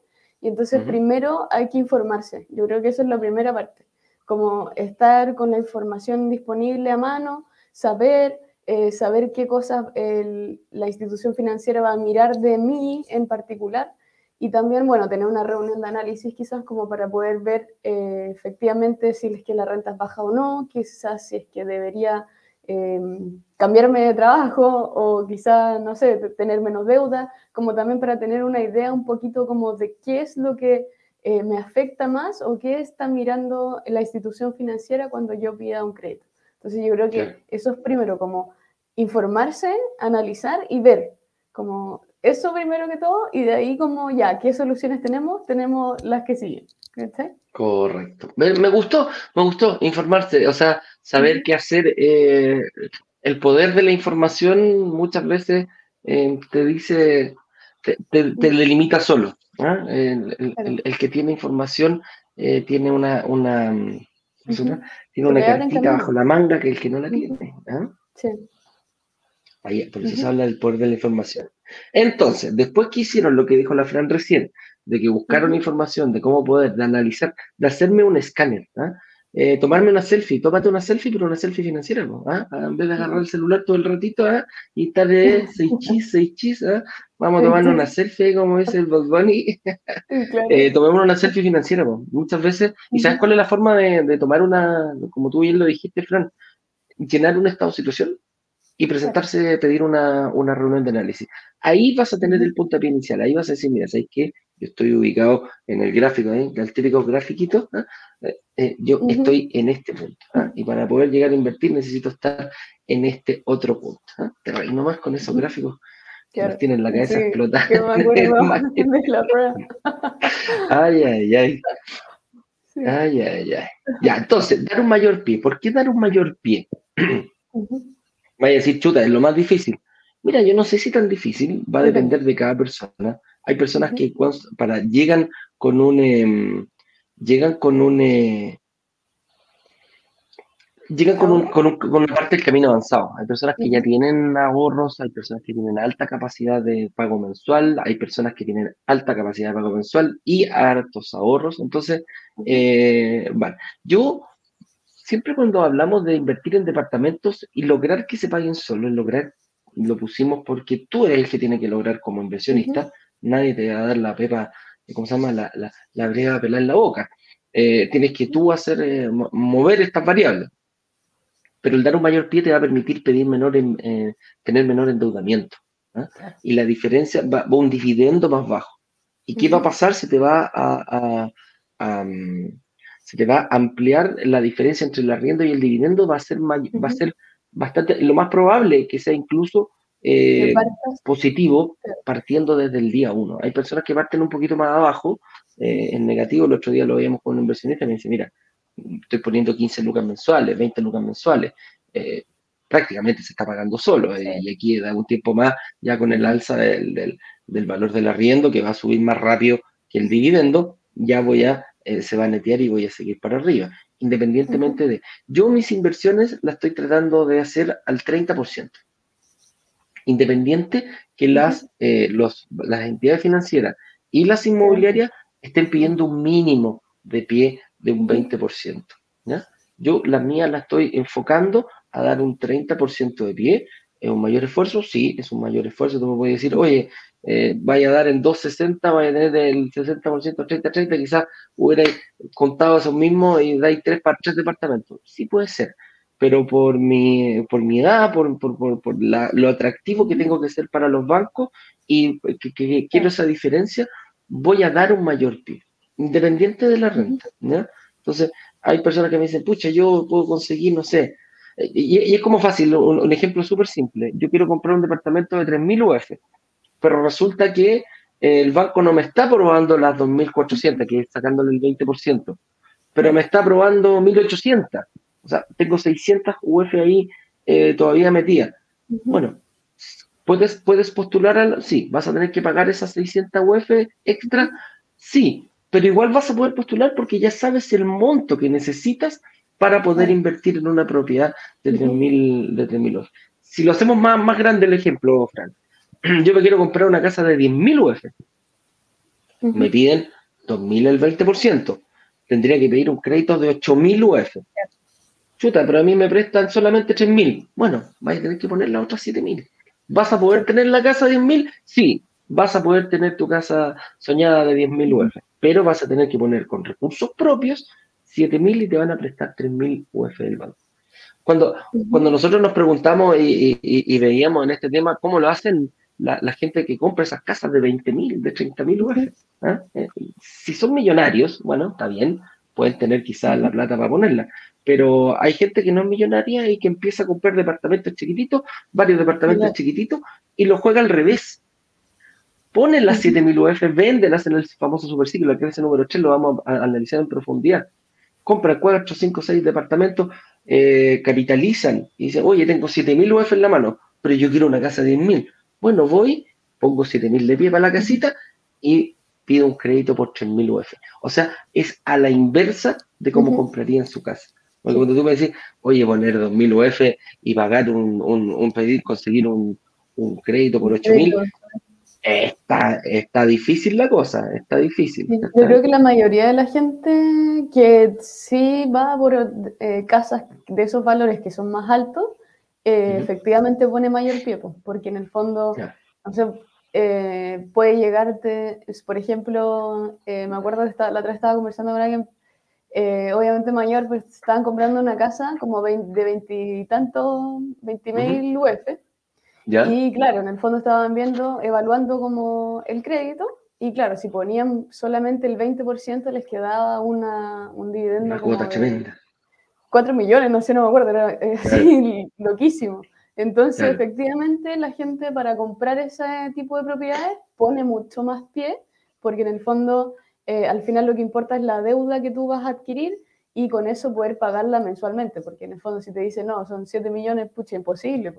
[SPEAKER 2] Y entonces primero hay que informarse. Yo creo que eso es la primera parte, como estar con la información disponible a mano, saber, eh, saber qué cosas la institución financiera va a mirar de mí en particular y también, bueno, tener una reunión de análisis quizás como para poder ver eh, efectivamente si es que la renta es baja o no, quizás si es que debería eh, cambiarme de trabajo o quizás, no sé, tener menos deuda, como también para tener una idea un poquito como de qué es lo que eh, me afecta más o qué está mirando la institución financiera cuando yo pida un crédito. Entonces yo creo que eso es primero como informarse, analizar y ver como eso primero que todo, y de ahí como ya, ¿qué soluciones tenemos? Tenemos las que siguen.
[SPEAKER 1] Correcto. Me, gustó, me gustó informarse, o sea, saber qué hacer. Eh, el poder de la información muchas veces eh, te dice, te, te, limita solo. ¿ah? El, que tiene información eh, tiene una, una, tiene una cartita bajo la manga que el que no la tiene. ¿ah? Sí. Ahí, por eso se habla del poder de la información. Entonces, después que hicieron lo que dijo la Fran recién, de que buscaron información de cómo poder, de analizar, de hacerme un escáner, ¿ah? eh, tomarme una selfie, tómate una selfie, pero una selfie financiera, ¿ah? en vez de agarrar el celular todo el ratito ¿ah? y estar de seis <laughs> chis, seis chis, vamos a tomarnos una selfie, como dice el Bob Bunny, <laughs> eh, tomémonos una selfie financiera, muchas veces, y ¿sabes cuál es la forma de, de tomar una, como tú bien lo dijiste, Fran? Llenar un estado de situación y presentarse, pedir una, una, reunión de análisis. Ahí vas a tener el puntapié inicial, ahí vas a decir, mira, ¿sabes qué? Yo estoy ubicado en el gráfico, ¿eh? el típico grafiquito, ¿ah? eh, eh, yo estoy en este punto, ¿ah? y para poder llegar a invertir necesito estar en este otro punto. ¿ah? Te reí nomás con esos gráficos. Que nos tienen la cabeza sí, explotada. <laughs> ay, ay, ay. Ay, ay, ay. Ya, entonces, dar un mayor pie. ¿Por qué dar un mayor pie? <clears throat> Vaya a decir, chuta, es lo más difícil. Mira, yo no sé si tan difícil, va a depender de cada persona, Hay personas que para, llegan con un, em, llegan con un, eh, llegan con, un, con, una parte del camino avanzado. Hay personas que ya tienen ahorros, hay personas que tienen alta capacidad de pago mensual, hay personas que tienen alta capacidad de pago mensual y hartos ahorros. Entonces, eh, bueno, yo siempre cuando hablamos de invertir en departamentos y lograr que se paguen solos, lograr, lo pusimos porque tú eres el que tiene que lograr como inversionista, nadie te va a dar la pepa, ¿cómo se llama? La, la, la breva pelar en la boca. Eh, tienes que tú hacer, eh, mover estas variables pero el dar un mayor pie te va a permitir pedir menor eh, tener menor endeudamiento. ¿ah? Y la diferencia va, a un dividendo más bajo. ¿Y qué va a pasar? Se te va a, mm, se te va a ampliar la diferencia entre el arriendo y el dividendo, va a ser, va a ser bastante, lo más probable que sea incluso eh, positivo partiendo desde el día uno. Hay personas que parten un poquito más abajo, eh, en negativo, el otro día lo veíamos con un inversionista y me dice, mira, estoy poniendo 15 lucas mensuales, 20 lucas mensuales, eh, prácticamente se está pagando solo. Eh, y aquí da un tiempo más, ya con el alza del, valor del arriendo, que va a subir más rápido que el dividendo, ya voy a, eh, se va a netear y voy a seguir para arriba. Independientemente de. Yo mis inversiones las estoy tratando de hacer al 30%. Independiente que las, los, las entidades financieras y las inmobiliarias estén pidiendo un mínimo de pie de un 20%. ¿ya? Yo la mía la estoy enfocando a dar un 30% de pie. ¿Es un mayor esfuerzo? Sí, es un mayor esfuerzo. Tú me puedes decir, oye, eh, vaya a dar en 260, vaya a tener el 60%, 30-30, quizás hubiera contado eso mismo y dais 3 para 3 departamentos. Sí puede ser, pero por mi, por mi edad, por, por, por, por lo atractivo que tengo que ser para los bancos y que, quiero esa diferencia, voy a dar un mayor pie independiente de la renta. Entonces, hay personas que me dicen, pucha, yo puedo conseguir, no sé, y, es como fácil, un, ejemplo súper simple. Yo quiero comprar un departamento de 3.000 UF, pero resulta que el banco no me está aprobando las 2.400, que es sacándole el 20%, pero me está aprobando 1.800. O sea, tengo 600 UF ahí eh, todavía metidas. Bueno, ¿puedes, ¿puedes postular? A sí, ¿vas a tener que pagar esas 600 UF extra? Sí, pero igual vas a poder postular porque ya sabes el monto que necesitas para poder invertir en una propiedad de 3.000 de Si lo hacemos más, más grande el ejemplo, Fran, <clears throat> yo me quiero comprar una casa de 10.000 UF. Me piden 2.000 el 20%. Tendría que pedir un crédito de 8.000 UF. Chuta, pero a mí me prestan solamente 3.000. Bueno, vais a tener que poner las otras 7.000. ¿Vas a poder tener la casa de 10.000? Sí, vas a poder tener tu casa soñada de 10.000 UF pero vas a tener que poner con recursos propios 7.000 y te van a prestar 3.000 UF del banco. Cuando, cuando nosotros nos preguntamos y, veíamos en este tema cómo lo hacen la, gente que compra esas casas de 20.000, de 30.000 UF, ¿ah? eh, si son millonarios, bueno, está bien, pueden tener quizás la plata para ponerla, pero hay gente que no es millonaria y que empieza a comprar departamentos chiquititos, varios departamentos chiquititos, y lo juega al revés. Ponen las 7000 UF, véndelas en el famoso superciclo, la clase número 3, lo vamos a analizar en profundidad. Compra 4, 5, 6 departamentos, eh, capitalizan y dicen, oye, tengo 7000 UF en la mano, pero yo quiero una casa de 10.000. Bueno, voy, pongo 7000 de pie para la casita y pido un crédito por 3000 UF. O sea, es a la inversa de cómo compraría en su casa. Porque cuando tú me decís, oye, poner 2000 UF y pagar un, un, un pedir, conseguir un, un crédito por 8000, Está, está difícil la cosa, está difícil.
[SPEAKER 2] Yo creo que la mayoría de la gente que sí va por eh, casas de esos valores que son más altos, eh, efectivamente pone mayor pie, porque en el fondo, eh, puede llegarte, por ejemplo, me acuerdo que la otra vez estaba conversando con alguien, obviamente mayor, pues estaban comprando una casa como de veintitantos, veinte mil UF, y claro, en el fondo estaban viendo, evaluando como el crédito, y claro, si ponían solamente el 20% les quedaba una, un dividendo. Una
[SPEAKER 1] cuota tremenda.
[SPEAKER 2] 4 millones, no sé, no me acuerdo, era eh, <laughs> así loquísimo. Entonces, efectivamente, la gente para comprar ese tipo de propiedades pone mucho más pie, porque en el fondo, eh, al final lo que importa es la deuda que tú vas a adquirir y con eso poder pagarla mensualmente, porque en el fondo si te dicen, no, son 7 millones, pucha, imposible.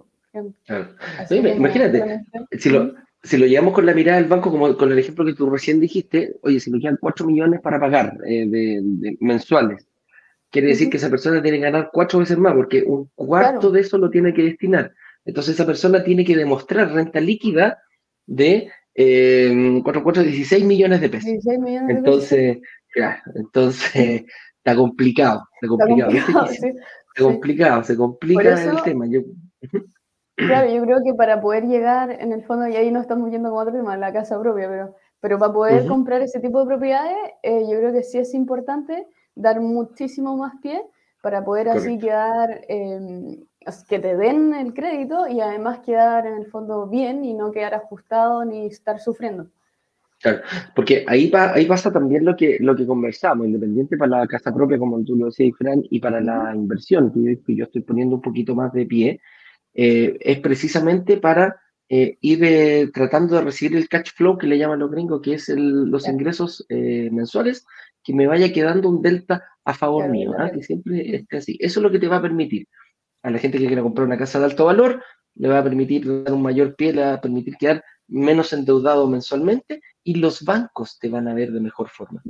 [SPEAKER 1] Imagínate, si lo, si lo llevamos con la mirada del banco, como con el ejemplo que tú recién dijiste, oye, si me quedan 4 millones para pagar eh, de, mensuales, quiere decir que esa persona tiene que ganar cuatro veces más, porque un cuarto de eso lo tiene que destinar. Entonces esa persona tiene que demostrar renta líquida de eh, 4, 4, 16 millones de pesos. 16 millones entonces, claro, entonces <laughs> está complicado, está complicado. Está complicado, <laughs> sí. está complicado se complica el tema. Yo,
[SPEAKER 2] Claro, yo creo que para poder llegar, en el fondo, y ahí no estamos yendo con otro tema, la casa propia, pero, pero para poder comprar ese tipo de propiedades, eh, yo creo que sí es importante dar muchísimo más pie para poder así quedar, em, que te den el crédito y además quedar en el fondo bien y no quedar ajustado ni estar sufriendo.
[SPEAKER 1] Claro, porque ahí, ahí pasa también lo que, lo que conversamos, independiente para la casa propia, como tú lo decías, Fran, y para la inversión, que yo estoy poniendo un poquito más de pie, eh, es precisamente para eh, ir eh, tratando de recibir el cash flow que le llaman los gringos, que es los ingresos mensuales, que me vaya quedando un delta a favor mío, ¿ah? que siempre esté así. Eso es lo que te va a permitir a la gente que quiera comprar una casa de alto valor, le va a permitir dar un mayor pie, le va a permitir quedar menos endeudado mensualmente y los bancos te van a ver de mejor forma.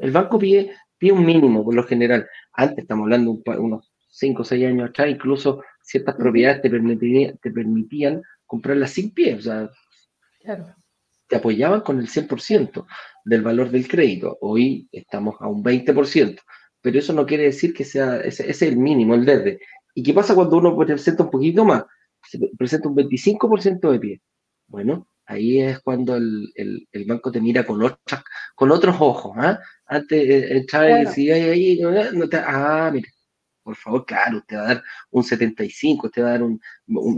[SPEAKER 1] El banco pide, pide un mínimo por lo general. Antes estamos hablando de unos 5 o 6 años atrás, incluso ciertas propiedades te permitían, te permitían comprarlas sin pie, o sea, te apoyaban con el 100% del valor del crédito. Hoy estamos a un 20%, pero eso no quiere decir que sea, ese, es el mínimo, el verde. ¿Y qué pasa cuando uno presenta un poquito más? Se presenta un 25% de pie. Bueno, ahí es cuando el, banco te mira con, otras, con otros ojos. ¿ah? Antes eh, entraba y decía, ahí, no te, ah, mira, por favor, claro, usted va a dar un 75, usted va a dar un,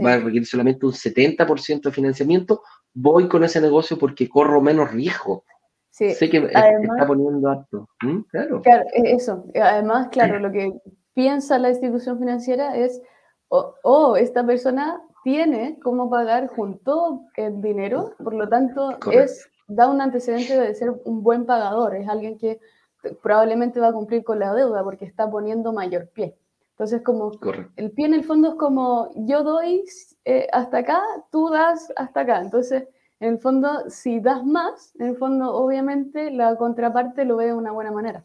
[SPEAKER 1] va a requerir solamente un 70% de financiamiento, voy con ese negocio porque corro menos riesgo. Sí. Sé que está poniendo alto. ¿Mm? Claro.
[SPEAKER 2] claro. E, eso. Además, claro, lo que piensa la institución financiera es, oh, oh, esta persona tiene cómo pagar junto el dinero, por lo tanto, es da un antecedente de ser un buen pagador, es alguien que probablemente va a cumplir con la deuda porque está poniendo mayor pie. Entonces, como el pie en el fondo es como yo doy eh, hasta acá, tú das hasta acá. Entonces, en el fondo, si das más, en el fondo, obviamente, la contraparte lo ve de una buena manera.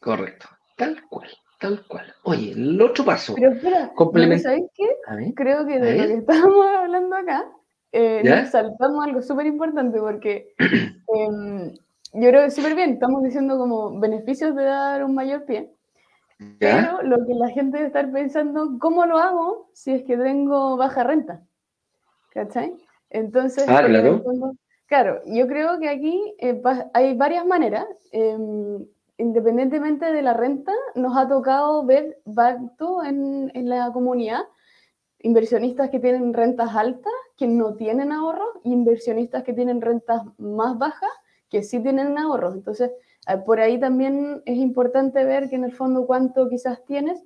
[SPEAKER 1] Correcto, tal cual, tal cual. Oye, el otro paso.
[SPEAKER 2] Pero espera, ¿sabes qué? Creo que de lo que estábamos hablando acá, eh, nos saltamos algo súper importante porque <clears throat> em, yo creo que súper bien, estamos diciendo como beneficios de dar un mayor pie, pero lo que la gente debe estar pensando, ¿cómo lo hago si es que tengo baja renta? ¿Cachai? Entonces,
[SPEAKER 1] ah, claro.
[SPEAKER 2] claro, yo creo que aquí eh, hay varias maneras. Em, independientemente de la renta, nos ha tocado ver tanto en, en la comunidad inversionistas que tienen rentas altas, que no tienen ahorros, inversionistas que tienen rentas más bajas, que sí tienen ahorros. Entonces, eh, por ahí también es importante ver que en el fondo cuánto quizás tienes.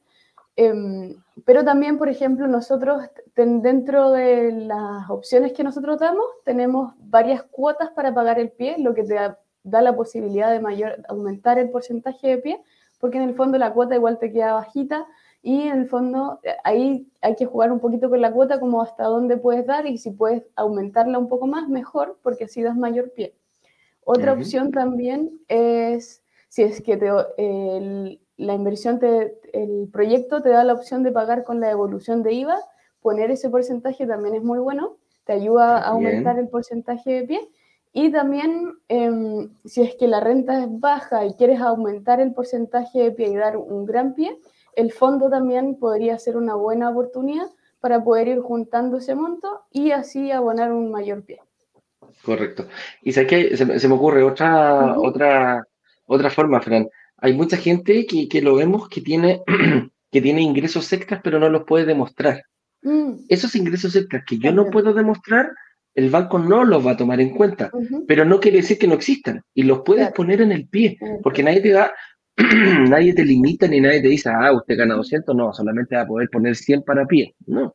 [SPEAKER 2] Em, pero también, por ejemplo, nosotros dentro de las opciones que nosotros damos, tenemos varias cuotas para pagar el pie, lo que te da, la posibilidad de mayor, aumentar el porcentaje de pie, porque en el fondo la cuota igual te queda bajita y en el fondo eh, ahí hay que jugar un poquito con la cuota como hasta dónde puedes dar y si puedes aumentarla un poco más, mejor, porque así das mayor pie. Otra opción también es, si es que la inversión, te, el proyecto te da la opción de pagar con la devolución de IVA, poner ese porcentaje también es muy bueno, te ayuda a aumentar el porcentaje de pie. Y también, em, si es que la renta es baja y quieres aumentar el porcentaje de pie y dar un gran pie, el fondo también podría ser una buena oportunidad para poder ir juntando ese monto y así abonar un mayor pie.
[SPEAKER 1] Correcto. Y sé que se, me ocurre otra, otra, otra forma, Fran. Hay mucha gente que, que lo vemos que tiene, <clears throat> que tiene ingresos extras, pero no los puede demostrar. Mm. Esos ingresos extras que yo no puedo demostrar, el banco no los va a tomar en cuenta, pero no quiere decir que no existan y los puedes poner en el pie, porque nadie te da, <clears throat> nadie te limita ni nadie te dice, ah, usted gana 200, no, solamente va a poder poner 100 para pie, no.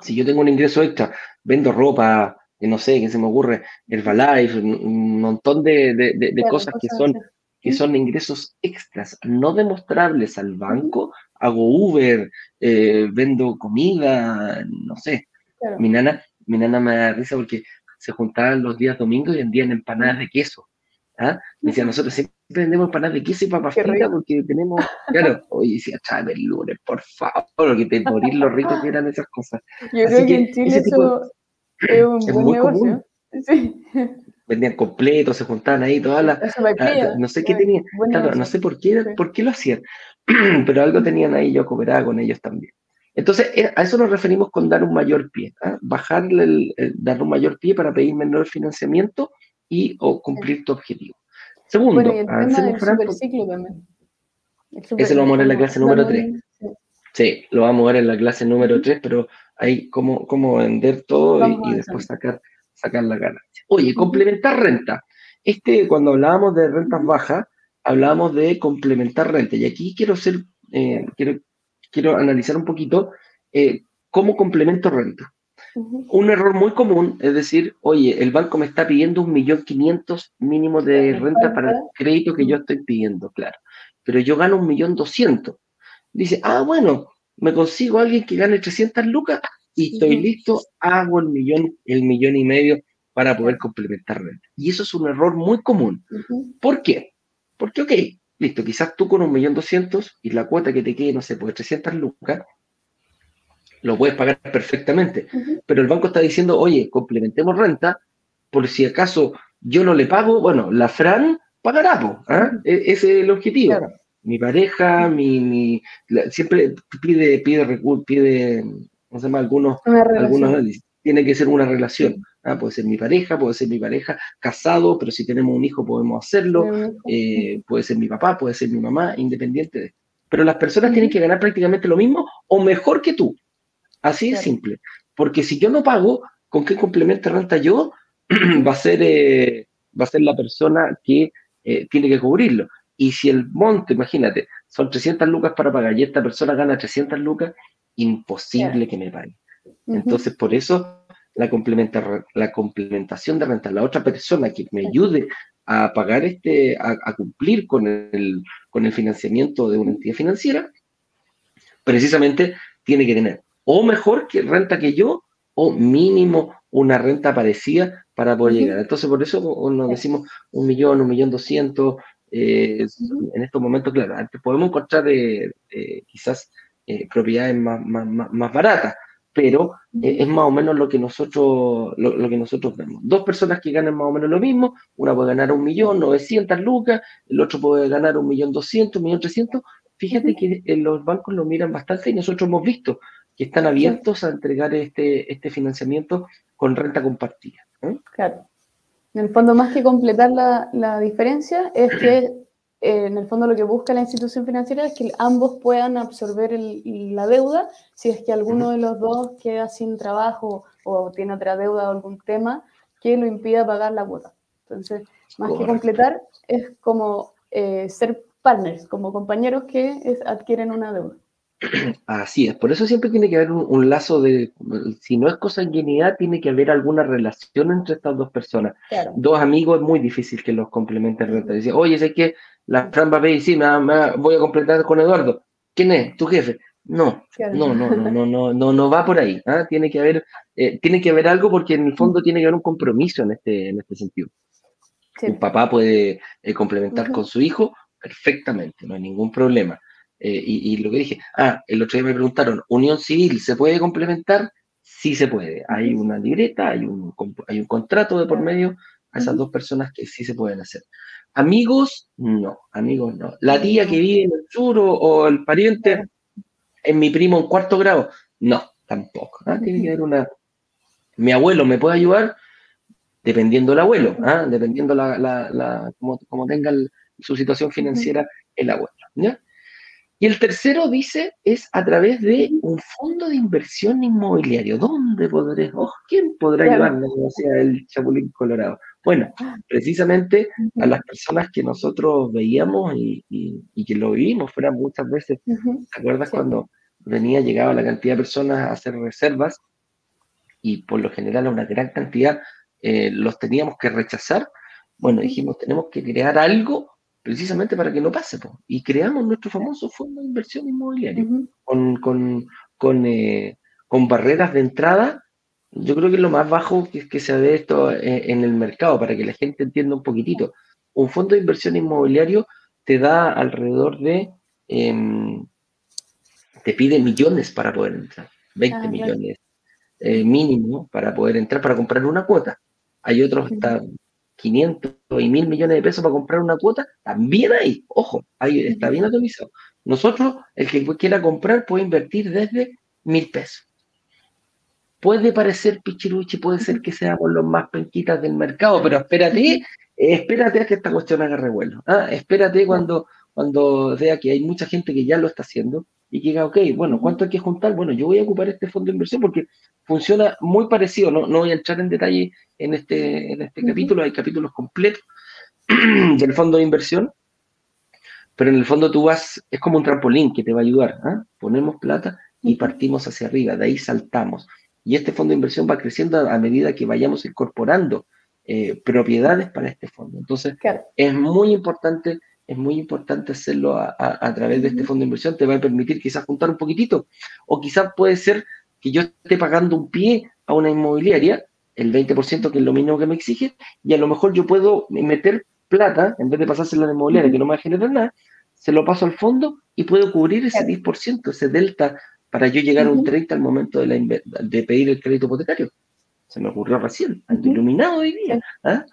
[SPEAKER 1] Si yo tengo un ingreso extra, vendo ropa, no sé, ¿qué se me ocurre? Herbalife, un montón de, de, cosas que son, que son ingresos extras, no demostrables al banco. Hago Uber, eh, vendo comida, no sé. Mi, nana, mi nana me da risa porque se juntaban los días domingos y vendían empanadas de queso. ¿ah? Me decían, nosotros siempre vendemos empanadas de queso y papas fritas porque tenemos, claro, <laughs> oye, decía, chame el lunes, por favor, que te morir lo rico que eran esas cosas.
[SPEAKER 2] Yo creo que, en Chile eso es un buen negocio. Común. Sí.
[SPEAKER 1] Vendían completos, se juntaban ahí todas las. Ah, no sé qué tenían, claro, no sé por qué, por qué lo hacían, <clears throat> pero algo tenían ahí, yo cooperaba con ellos también. Entonces, eh, a eso nos referimos con dar un mayor pie, ¿ah? bajarle, el, dar un mayor pie para pedir menor financiamiento y o cumplir tu objetivo. Segundo, bueno, ese lo vamos a ver en la clase número 3. Sí. lo vamos a ver en la clase número 3, pero ahí cómo, cómo vender todo y, después sacar, sacar la ganancia. Oye, complementar renta. Este, cuando hablábamos de rentas bajas, hablábamos de complementar renta. Y aquí quiero ser, eh, quiero quiero analizar un poquito eh, cómo complemento renta. Un error muy común es decir, oye, el banco me está pidiendo un millón quinientos mínimo de renta para el crédito que yo estoy pidiendo, claro. Pero yo gano un millón doscientos. Dice, ah, bueno, me consigo a alguien que gane 300 lucas y estoy listo, hago el millón, el millón y medio para poder complementar renta. Y eso es un error muy común. ¿Por qué? Porque, ok, Listo, quizás tú con un millón doscientos y la cuota que te quede, no sé, pues 300 lucas, lo puedes pagar perfectamente. Pero el banco está diciendo, oye, complementemos renta, por si acaso yo no le pago, bueno, la Fran pagará, ¿ah? e, ese es el objetivo. Mi pareja, mi, siempre pide, pide, pide, no sé más, algunos, algunos tiene que ser una relación. ¿ah? Puede ser mi pareja, puede ser mi pareja casado, pero si tenemos un hijo podemos hacerlo. Eh, puede ser mi papá, puede ser mi mamá, independiente de. Pero las personas tienen que ganar prácticamente lo mismo o mejor que tú. Así de simple. Porque si yo no pago, ¿con qué complemento renta yo? <clears throat> va, a ser, eh, va a ser la persona que eh, tiene que cubrirlo. Y si el monte, imagínate, son 300 lucas para pagar y esta persona gana 300 lucas, imposible que me pague. Entonces, por eso la, la complementación de renta, la otra persona que me ayude a pagar este, a, cumplir con el, con el financiamiento de una entidad financiera, precisamente tiene que tener o mejor que renta que yo, o mínimo una renta parecida para poder llegar. Entonces, por eso nos decimos un millón, un millón doscientos. Eh, en estos momentos, claro, podemos encontrar eh, eh, quizás propiedades más, más, más, baratas, pero eh, es más o menos lo que nosotros lo, que nosotros vemos. Dos personas que ganan más o menos lo mismo, una puede ganar un millón, 900 lucas, el otro puede ganar un millón 200, un millón 300. Fíjate que eh, los bancos lo miran bastante y nosotros hemos visto que están abiertos a entregar este, este financiamiento con renta compartida.
[SPEAKER 2] Claro. En el fondo, más que completar la, la diferencia, es que eh, en el fondo lo que busca la institución financiera es que ambos puedan absorber la deuda si es que alguno de los dos queda sin trabajo o tiene otra deuda o algún tema que lo impida pagar la cuota. Entonces, más que completar, es como eh, ser partners, como compañeros que adquieren una deuda. <clears throat>
[SPEAKER 1] Así es, por eso siempre tiene que haber un, lazo de, si no es consanguinidad, tiene que haber alguna relación entre estas dos personas. Dos amigos es muy difícil que los complementen. Dice, oye, sé que la Fran va a pedir, sí, me, voy a completar con Eduardo. ¿Quién es? ¿Tu jefe? No, no, no, no, no, no, no, va por ahí. ¿ah? Tiene que haber, eh, tiene que haber algo porque en el fondo tiene que haber un compromiso en este, en este sentido. Un papá puede eh, complementar con su hijo perfectamente, no hay ningún problema eh, y, lo que dije, ah, el otro día me preguntaron, ¿unión civil se puede complementar? Sí se puede. Hay una libreta, hay un, hay un contrato de por medio a esas dos personas que sí se pueden hacer. Amigos, no, amigos no. La tía que vive en el sur o, el pariente en mi primo en cuarto grado, no, tampoco. ¿ah? Tiene que haber una... Mi abuelo me puede ayudar dependiendo del abuelo, ¿ah? dependiendo la, la, como, tenga su situación financiera el abuelo. ¿ya? Y el tercero dice es a través de un fondo de inversión inmobiliario. ¿Dónde podré? Oh, ¿Quién podrá ayudarme? O sea, el Chapulín Colorado. Bueno, precisamente a las personas que nosotros veíamos y, que lo vivimos, fueran muchas veces. ¿Te acuerdas cuando venía, llegaba la cantidad de personas a hacer reservas y por lo general una gran cantidad eh, los teníamos que rechazar? Bueno, dijimos, tenemos que crear algo precisamente para que no pase. Y creamos nuestro famoso fondo de inversión inmobiliaria con, con, con, eh, con, barreras de entrada Yo creo que es lo más bajo que, que se ve esto en, el mercado, para que la gente entienda un poquitito. Un fondo de inversión inmobiliario te da alrededor de, em, te pide millones para poder entrar, 20 ah, millones eh, mínimo para poder entrar, para comprar una cuota. Hay otros hasta 500 y 1000 millones de pesos para comprar una cuota, también hay, ojo, ahí está bien atomizado. Nosotros, el que quiera comprar puede invertir desde mil pesos. Puede parecer pichiruchi, puede ser que seamos los más penquitas del mercado, pero espérate, espérate a que esta cuestión haga revuelo. ¿ah? Espérate cuando, cuando vea que hay mucha gente que ya lo está haciendo y que diga, ok, bueno, ¿cuánto hay que juntar? Bueno, yo voy a ocupar este fondo de inversión porque funciona muy parecido. No, no voy a entrar en detalle en este, en este capítulo, hay capítulos completos <clears throat> del fondo de inversión, pero en el fondo tú vas, es como un trampolín que te va a ayudar. ¿ah? Ponemos plata y partimos hacia arriba, de ahí saltamos. Y este fondo de inversión va creciendo a, medida que vayamos incorporando eh, propiedades para este fondo. Entonces, es muy importante, es muy importante hacerlo a, través de este fondo de inversión. Te va a permitir quizás juntar un poquitito, o quizás puede ser que yo esté pagando un pie a una inmobiliaria, el 20% que es lo mínimo que me exige, y a lo mejor yo puedo meter plata, en vez de pasársela a la inmobiliaria, que no me va a generar nada, se lo paso al fondo y puedo cubrir ese 10%, ese delta, para yo llegar a un 30 al momento de, la de pedir el crédito hipotecario. Se me ocurrió recién, iluminado hoy día. ¿ah?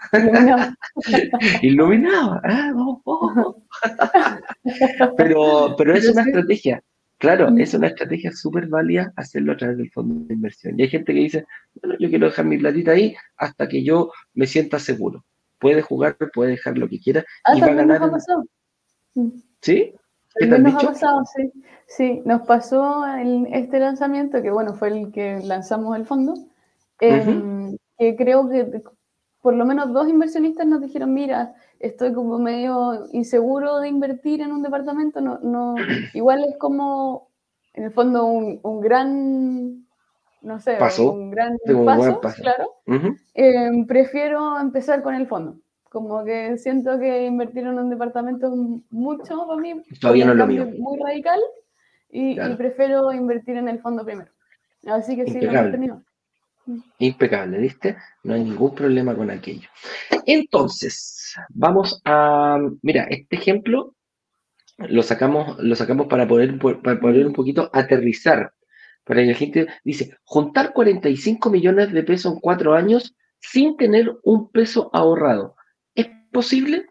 [SPEAKER 1] Iluminado. <laughs> Ah, <laughs> pero, pero es una estrategia. Claro, es una estrategia súper válida hacerlo a través del fondo de inversión. Y hay gente que dice, bueno, yo quiero dejar mi platita ahí hasta que yo me sienta seguro. Puede jugar, puede dejar lo que quiera
[SPEAKER 2] y va a ganar.
[SPEAKER 1] ¿Sí?
[SPEAKER 2] ¿Qué nos ha pasado, sí. Sí, nos pasó en este lanzamiento, que bueno, fue el que lanzamos el fondo, em, que creo que por lo menos dos inversionistas nos dijeron, mira, estoy como medio inseguro de invertir en un departamento, no, no, <clears throat> igual es como, en el fondo, un, un gran, no sé, un gran paso, claro. Em, prefiero empezar con el fondo. Como que siento que invertir en un departamento es mucho para mí.
[SPEAKER 1] Todavía no es lo
[SPEAKER 2] mío. Muy radical y, prefiero invertir en el fondo primero. Así que sí, lo he tenido.
[SPEAKER 1] Impecable, ¿viste? No hay ningún problema con aquello. Entonces, vamos a. Mira, este ejemplo lo sacamos, lo sacamos para poder, para poder un poquito aterrizar. Para que la gente dice, juntar 45 millones de pesos en cuatro años sin tener un peso ahorrado posible?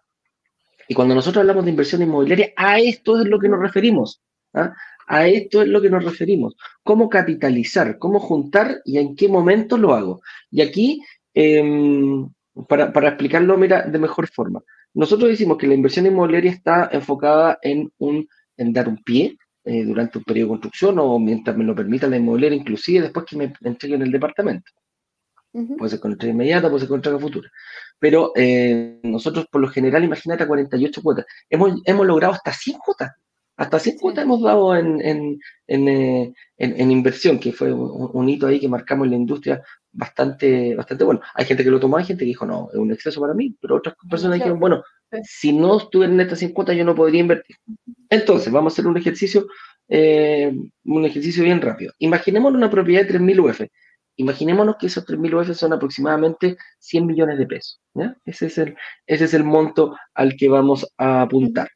[SPEAKER 1] Y cuando nosotros hablamos de inversión inmobiliaria, a esto es lo que nos referimos. ¿ah? A esto es lo que nos referimos. ¿Cómo capitalizar? ¿Cómo juntar? ¿Y en qué momento lo hago? Y aquí, em, para, explicarlo mira, de mejor forma, nosotros decimos que la inversión inmobiliaria está enfocada en, un, en dar un pie eh, durante un periodo de construcción o mientras me lo permita la inmobiliaria, inclusive después que me entreguen el departamento. Puede ser inmediata, puede ser con entrega futura. Pero eh, nosotros, por lo general, imagínate a 48 cuotas. Hemos, hemos logrado hasta 100 cuotas. Hasta 100 cuotas hemos dado en, en, en, eh, en, inversión, que fue un, hito ahí que marcamos en la industria bastante, bastante bueno. Hay gente que lo tomó, hay gente que dijo, no, es un exceso para mí, pero otras personas dijeron, bueno, si no estuviera en estas 100 cuotas, yo no podría invertir. Entonces, vamos a hacer un ejercicio, eh, un ejercicio bien rápido. Imaginemos una propiedad de 3.000 UF Imaginémonos que esos 3.000 UF son aproximadamente 100 millones de pesos. Ese, es el, ese es el monto al que vamos a apuntar.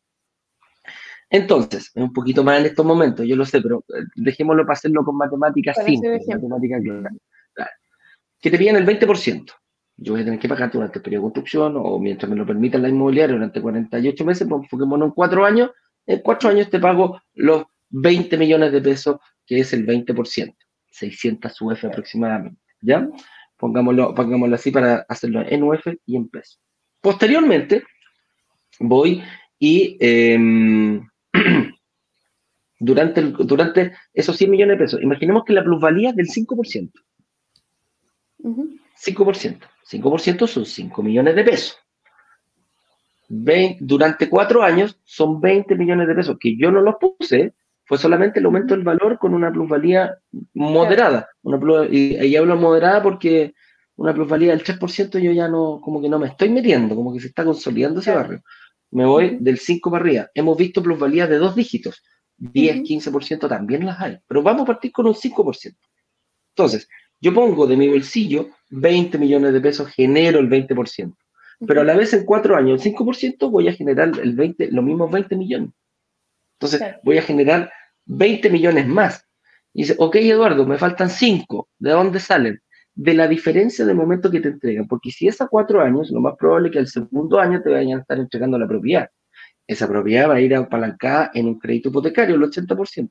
[SPEAKER 1] Entonces, un poquito más en estos momentos, yo lo sé, pero eh, dejémoslo para hacerlo con matemáticas simples, matemáticas Que te piden el 20%. Yo voy a tener que pagar durante el periodo de construcción o mientras me lo permita la inmobiliaria durante 48 meses, pues enfoquémonos en 4 años. En 4 años te pago los 20 millones de pesos, que es el 20%. 600 UF aproximadamente, ¿ya? Pongámoslo, pongámoslo así para hacerlo en UF y en pesos. Posteriormente, voy y em, <clears throat> durante, durante esos 100 millones de pesos, imaginemos que la plusvalía es del 5%. 5%. 5% son 5 millones de pesos. durante cuatro años son 20 millones de pesos que yo no los puse, fue solamente el aumento del valor con una plusvalía moderada. Una y ahí hablo moderada porque una plusvalía del 3% yo ya no, como que no me estoy metiendo, como que se está consolidando ese barrio. Me voy del 5 para arriba. Hemos visto plusvalías de dos dígitos. 10, 15% también las hay. Pero vamos a partir con un 5%. Entonces, Yo pongo de mi bolsillo 20 millones de pesos, genero el 20%. Pero a la vez en cuatro años, el 5% voy a generar el 20, los mismos 20 millones. Entonces voy a generar 20 millones más. Y dice, ok Eduardo, me faltan 5. ¿De dónde salen? De la diferencia del momento que te entregan. Porque si es a cuatro años, lo más probable es que al segundo año te vayan a estar entregando la propiedad. Esa propiedad va a ir apalancada en un crédito hipotecario, el 80%.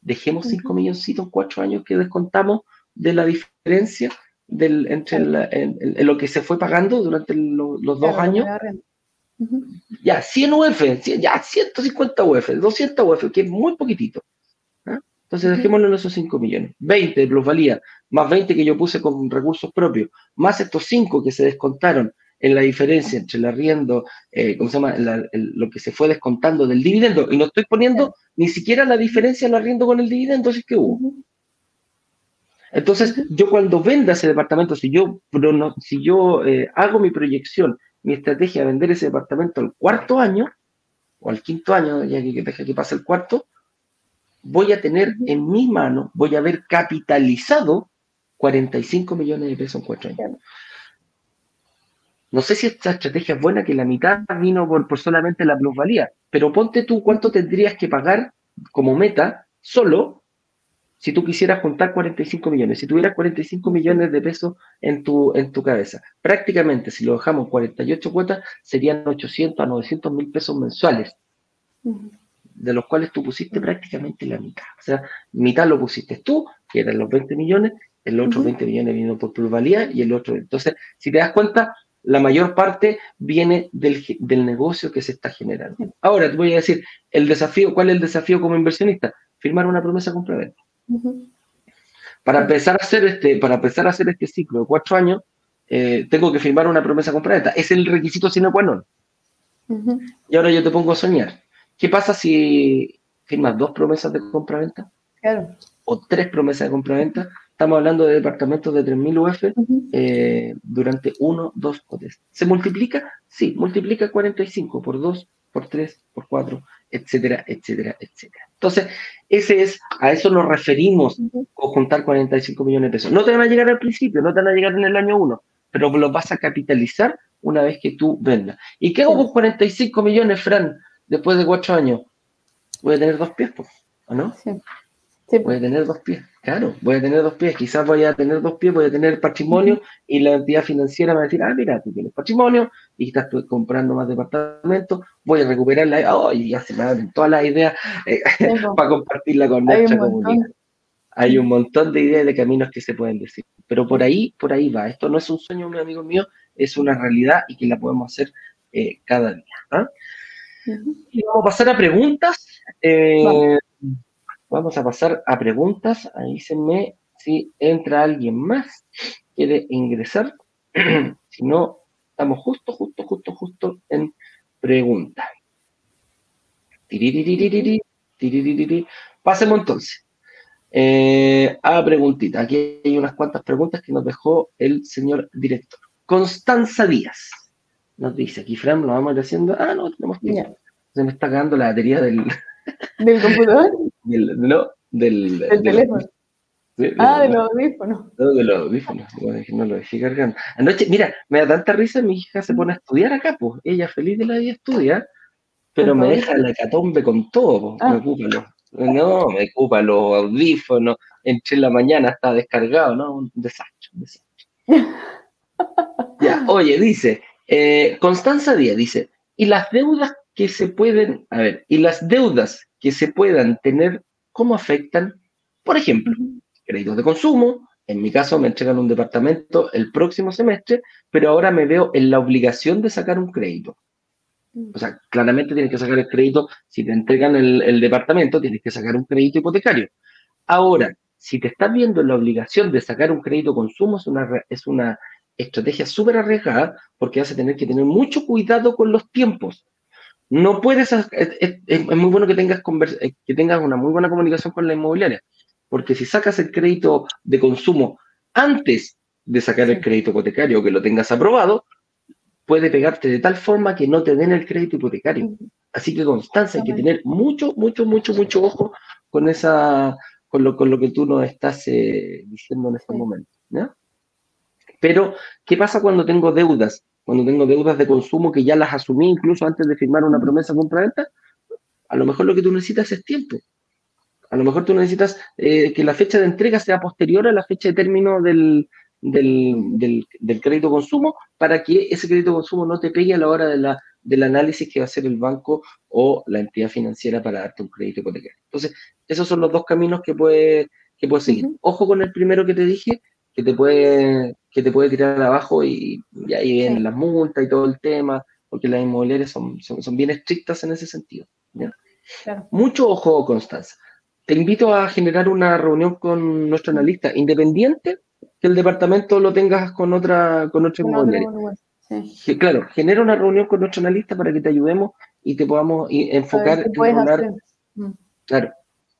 [SPEAKER 1] Dejemos 5 milloncitos en cuatro años que descontamos de la diferencia del, entre lo que se fue pagando durante los dos años. Ya, 100 UF, ya 150 UF, 200 UF, que es muy poquitito. Entonces dejémoslo en esos 5 millones. 20 de plusvalía, más 20 que yo puse con recursos propios, más estos 5 que se descontaron en la diferencia entre el arriendo, eh, ¿cómo se llama? lo que se fue descontando del dividendo. Y no estoy poniendo ni siquiera la diferencia del arriendo con el dividendo, si es que hubo. Entonces, yo cuando venda ese departamento, si yo, si yo eh, hago mi proyección, mi estrategia de vender ese departamento al cuarto año, o al quinto año, ya que deja que pase el cuarto, voy a tener en mi mano, voy a haber capitalizado 45 millones de pesos en cuatro años. No sé si esta estrategia es buena, que la mitad vino por, por solamente la plusvalía, pero ponte tú cuánto tendrías que pagar como meta solo si tú quisieras juntar 45 millones, si tuvieras 45 millones de pesos en tu, en tu cabeza, prácticamente si lo dejamos 48 cuotas, serían 800 a 900 mil pesos mensuales, de los cuales tú pusiste prácticamente la mitad. O sea, mitad lo pusiste tú, que eran los 20 millones, el otro 20 millones vino por plusvalía y el otro. Entonces, si te das cuenta, la mayor parte viene del, del negocio que se está generando. Ahora te voy a decir, el desafío, ¿cuál es el desafío como inversionista? Firmar una promesa compra-venta. Para empezar a hacer este, para empezar a hacer este ciclo de cuatro años, eh, tengo que firmar una promesa compraventa. Es el requisito sine qua non. Y ahora yo te pongo a soñar. ¿Qué pasa si firmas dos promesas de compraventa? Claro. O tres promesas de compraventa. Estamos hablando de departamentos de 3.000 UF eh, durante uno, dos o tres. ¿Se multiplica? Sí, multiplica 45 por 2, por 3, por 4, etcétera, etcétera, etcétera. Entonces, ese es, a eso nos referimos con juntar 45 millones de pesos. No te van a llegar al principio, no te van a llegar en el año 1, pero lo vas a capitalizar una vez que tú vendas. ¿Y qué hago con 45 millones, Fran, después de cuatro años? Voy a tener dos pies, ¿o no? Sí. Voy a tener dos pies, claro, voy a tener dos pies, quizás voy a tener dos pies, voy a tener patrimonio y la entidad financiera me va a decir, ah, mira, tú tienes patrimonio y estás comprando más departamentos, voy a recuperar la, oh, y ya se me abren todas las ideas eh, <laughs> para compartirla con nuestra comunidad. Hay un montón de ideas de caminos que se pueden decir, pero por ahí, por ahí va. Esto no es un sueño, mi amigo mío, es una realidad y que la podemos hacer eh, cada día. ¿ah? Y vamos a pasar a preguntas. Eh, Vamos a pasar a preguntas. Ahí se me si entra alguien más, quiere ingresar. <clears throat> si no, estamos justo, justo, justo, justo en preguntas. Pasemos entonces eh, a preguntita. Aquí hay unas cuantas preguntas que nos dejó el señor director. Constanza Díaz nos dice, aquí Fran, lo vamos a ir haciendo. Ah, no, tenemos tiempo. Se me está cagando la batería del, <laughs>
[SPEAKER 2] ¿Del computador?
[SPEAKER 1] Del, no, del,
[SPEAKER 2] teléfono. ah, de los audífonos.
[SPEAKER 1] No, de los audífonos. No lo dejé cargando. Anoche, mira, me da tanta risa, mi hija se pone a estudiar acá, pues. Ella feliz de la vida estudia, pero me deja la catombe con todo, Me ah. ocupa los, no, me ocupa los audífonos. Entre la mañana está descargado, ¿no? Un desastre, un desastre. <laughs> ya, oye, dice, eh, Constanza Díaz dice, ¿y las deudas que se pueden, a ver, y las deudas que se puedan tener, ¿cómo afectan? Por ejemplo, créditos de consumo. En mi caso me entregan un departamento el próximo semestre, pero ahora me veo en la obligación de sacar un crédito. O sea, claramente tienes que sacar el crédito. Si te entregan el, departamento, tienes que sacar un crédito hipotecario. Ahora, si te estás viendo en la obligación de sacar un crédito consumo, es una, es una estrategia súper arriesgada porque vas a tener que tener mucho cuidado con los tiempos. No puedes, es, muy bueno que tengas, eh, que tengas una muy buena comunicación con la inmobiliaria, porque si sacas el crédito de consumo antes de sacar el crédito hipotecario o que lo tengas aprobado, puede pegarte de tal forma que no te den el crédito hipotecario. Así que constancia, hay que tener mucho, mucho, mucho, mucho ojo con esa, con lo, con lo que tú nos estás eh, diciendo en este momento. Pero, ¿qué pasa cuando tengo deudas? Cuando tengo deudas de consumo que ya las asumí incluso antes de firmar una promesa compra-venta, a lo mejor lo que tú necesitas es tiempo. A lo mejor tú necesitas eh, que la fecha de entrega sea posterior a la fecha de término del, del, crédito consumo para que ese crédito consumo no te pegue a la hora de la, del análisis que va a hacer el banco o la entidad financiera para darte un crédito hipotecario. Entonces, esos son los dos caminos que puedes que puede seguir. Ojo con el primero que te dije, que te puede, que te puede tirar abajo y, ahí vienen las multas y todo el tema, porque las inmobiliarias son, son, bien estrictas en ese sentido. Mucho ojo, Constanza. Te invito a generar una reunión con nuestro analista independiente que el departamento lo tengas con otra, con otra inmobiliaria. Claro, genera una reunión con nuestro analista para que te ayudemos y te podamos enfocar en mm. Claro,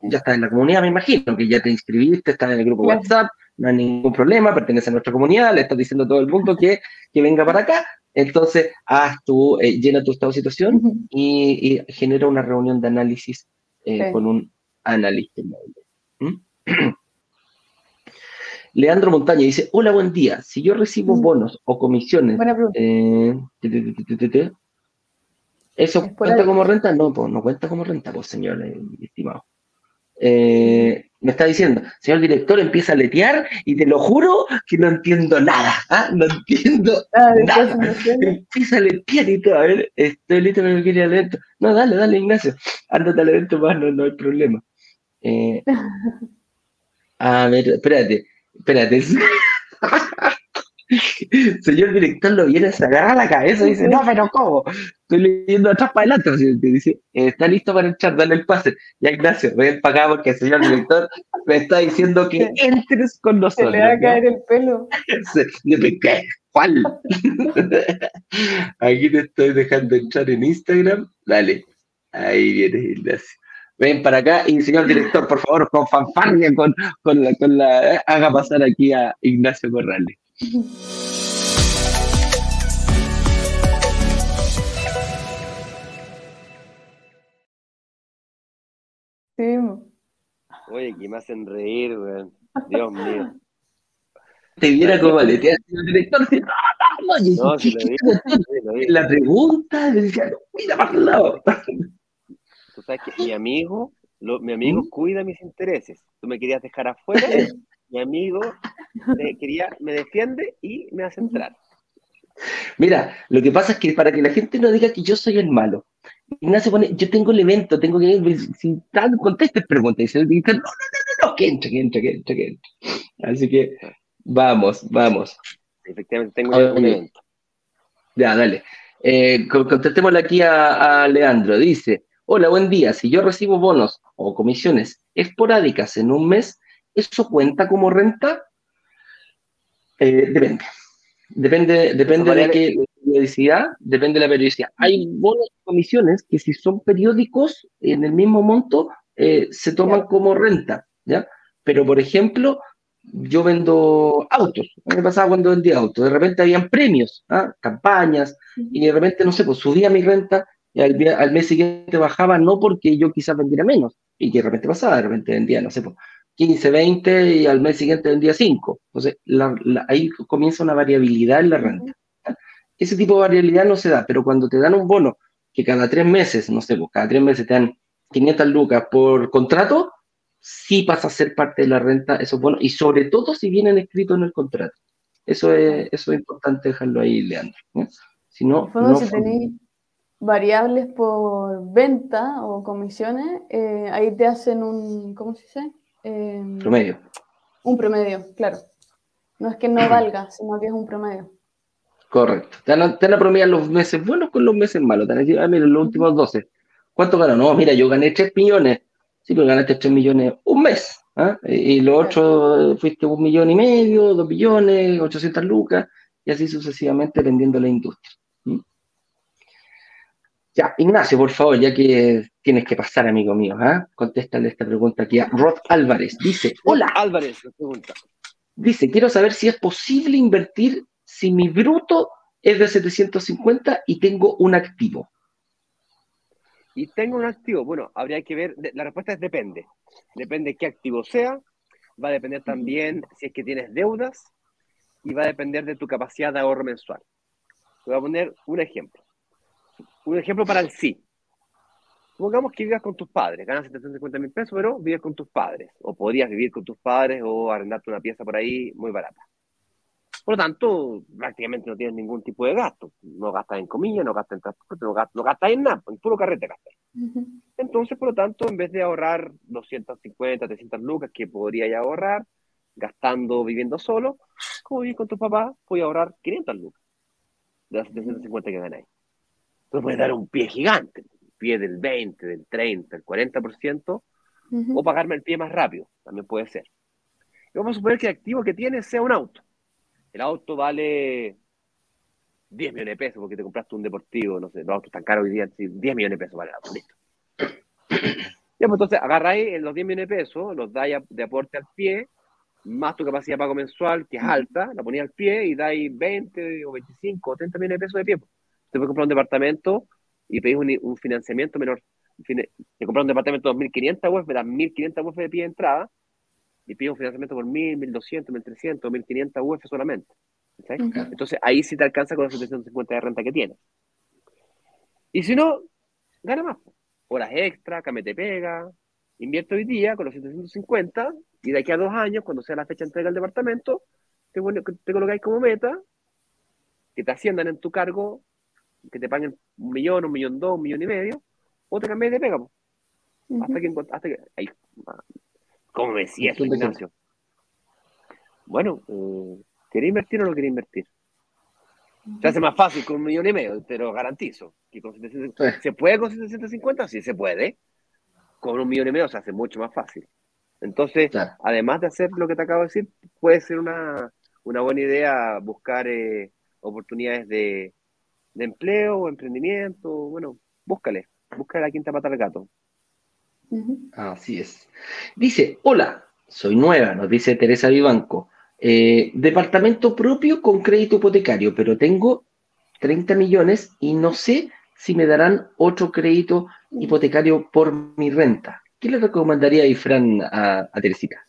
[SPEAKER 1] ya estás en la comunidad, me imagino, que ya te inscribiste, estás en el grupo WhatsApp, no hay ningún problema, pertenece a nuestra comunidad, le estás diciendo a todo el mundo que, que venga para acá. Entonces, haz tu, eh, llena tu estado de situación y, genera una reunión de análisis eh, con un analista. ¿Mm? <clears throat> Leandro Montaña dice, hola, buen día. Si yo recibo bonos o comisiones, eh, ¿eso cuenta como renta? No, pues no cuenta como renta, pues señor estimado. Eh, me está diciendo, señor director, empieza a letear y te lo juro que no entiendo nada, ¿ah? no entiendo ah, nada. Empieza a letear y todo, a ver, estoy listo no quería al evento. No, dale, dale, Ignacio, ándate al evento más, no, no hay problema. <laughs> a ver, espérate, espérate. <laughs> <laughs> Señor director lo viene, se agarra la cabeza y dice, no, pero ¿cómo? Estoy leyendo atrás para adelante. Dice, está listo para echar, dale el pase. Ya, Ignacio, ven para acá porque el señor director me está diciendo que <laughs> entres con nosotros.
[SPEAKER 2] Se le va a caer el pelo. <laughs>
[SPEAKER 1] ¿qué? ¿Cuál? Aquí te estoy dejando entrar en Instagram. Dale. Ahí viene Ignacio ven para acá y señor director, por favor, con fanfarria, con, con, la, con la, eh, haga pasar aquí a Ignacio Corrales.
[SPEAKER 2] Sí.
[SPEAKER 3] Oye, que me hacen reír, weón. Dios mío.
[SPEAKER 1] Te viera como le señor director, no, no, no, no, si lo vi, La pregunta, decía, mira para el lado.
[SPEAKER 3] Tú sabes que mi amigo, mi amigo ¿Mm? cuida mis intereses. Tú me querías dejar afuera, mi amigo me, quería, me defiende y me hace entrar.
[SPEAKER 1] Mira, lo que pasa es que para que la gente no diga que yo soy el malo, Ignacio pone, yo tengo el evento, tengo que ir, si tal, contestes preguntas, y dice, no, no, no, no, no, que entre, que entre, que entre, que entre. Así que, vamos, vamos.
[SPEAKER 3] Efectivamente, tengo un evento.
[SPEAKER 1] Ya, dale. Eh, contestémosle aquí a, a Leandro. Dice, Hola, buen día. Si yo recibo bonos o comisiones esporádicas en un mes, ¿eso cuenta como renta? Eh, depende. Depende, depende de qué periodicidad, depende de la periodicidad. Hay bonos y comisiones que si son periódicos en el mismo monto, eh, se toman como renta, ¿ya? Pero, por ejemplo, yo vendo autos. me pasaba cuando vendía autos. De repente habían premios, ¿ah? campañas, y de repente, no sé, pues subía mi renta y al, mes siguiente bajaba no porque yo quizás vendiera menos, y que de repente pasaba, de repente vendía, no sé, 15, 20 y al mes siguiente vendía 5. Entonces, ahí comienza una variabilidad en la renta. Ese tipo de variabilidad no se da, pero cuando te dan un bono que cada tres meses, no sé, pues cada tres meses te dan 500 lucas por contrato, sí pasa a ser parte de la renta esos bonos, y sobre todo si vienen escritos en el contrato. Eso es, eso es importante dejarlo ahí, Leandro. Si no, no
[SPEAKER 2] variables por venta o comisiones, eh, ahí te hacen un, ¿cómo se dice?
[SPEAKER 1] Em, promedio.
[SPEAKER 2] Un promedio, claro. No es que no valga, sino que es un promedio.
[SPEAKER 1] Correcto. Te van, a, promediar los meses buenos con los meses malos. Te van a decir, ah, mira, los últimos 12. ¿Cuánto ganó? No, mira, yo gané 3 millones. Sí, pero ganaste 3 millones un mes. ¿ah? Y, lo otro fuiste un millón y medio, 2 millones, 800 lucas, y así sucesivamente vendiendo la industria. Ya, Ignacio, por favor, ya que tienes que pasar, amigo mío, ¿ah? Contéstale esta pregunta aquí a Rod Álvarez. Dice, hola.
[SPEAKER 3] Álvarez, pregunta.
[SPEAKER 1] Dice, quiero saber si es posible invertir si mi bruto es de 750 y tengo un activo.
[SPEAKER 3] Y tengo un activo. Bueno, habría que ver, la respuesta es depende. Depende qué activo sea. Va a depender también si es que tienes deudas y va a depender de tu capacidad de ahorro mensual. Te voy a poner un ejemplo. Un ejemplo para el sí. Supongamos que vivas con tus padres, ganas 750 mil pesos, pero vives con tus padres. O podrías vivir con tus padres o arrendarte una pieza por ahí muy barata. Por lo tanto, prácticamente no tienes ningún tipo de gasto. No gastas en comida, no gastas en transporte, no gastas, en nada, en puro carrete gastas. Entonces, por lo tanto, en vez de ahorrar 250, 300 lucas que podrías ahorrar gastando, viviendo solo, como vivís con tus papás, puedes ahorrar 500 lucas de las 750 que ganáis. Entonces puedes dar un pie gigante pie del 20, del 30, el 40%, o pagarme el pie más rápido, también puede ser. Y vamos a suponer que el activo que tienes sea un auto. El auto vale 10 millones de pesos porque te compraste un deportivo, no sé, los autos están caros hoy día, 10 millones de pesos vale el auto, listo. Ya, pues entonces agarráis los 10 millones de pesos, los dais de aporte al pie, más tu capacidad de pago mensual, que es alta, la ponías al pie y dais 20 o 25 o 30 millones de pesos de pie. Te puedes comprar un departamento y pedís un, financiamiento menor, te compras un departamento de 2.500 UF, das 1.500 UF de pie de entrada y pides un financiamiento por 1.000, 1.200, 1.300, 1.500 UF solamente. Entonces ahí sí te alcanza con los 750 de renta que tienes. Y si no, gana más. Horas extra, te pega, invierte hoy día con los 750 y de aquí a dos años, cuando sea la fecha de entrega del departamento, te, te colocáis como meta que te asciendan en tu cargo que te paguen un millón, un millón dos, un millón y medio, o te cambies de pega. Hasta que, hasta que ahí, ¿Cómo me decía eso, Ignacio? Bueno, eh, ¿querés invertir o no querés invertir? Se hace más fácil con un millón y medio, te lo garantizo. Que con ¿Se puede con 750? Sí, se puede. Con un millón y medio se hace mucho más fácil. Entonces, además de hacer lo que te acabo de decir, puede ser una, una buena idea buscar eh, oportunidades de, de empleo o emprendimiento, bueno, búscale, búscale la quinta pata del gato.
[SPEAKER 1] Así es. Dice, hola, soy nueva, nos dice Teresa Vivanco. Eh, departamento propio con crédito hipotecario, pero tengo 30 millones y no sé si me darán otro crédito hipotecario por mi renta. ¿Qué le recomendaría a Fran a, a Teresita?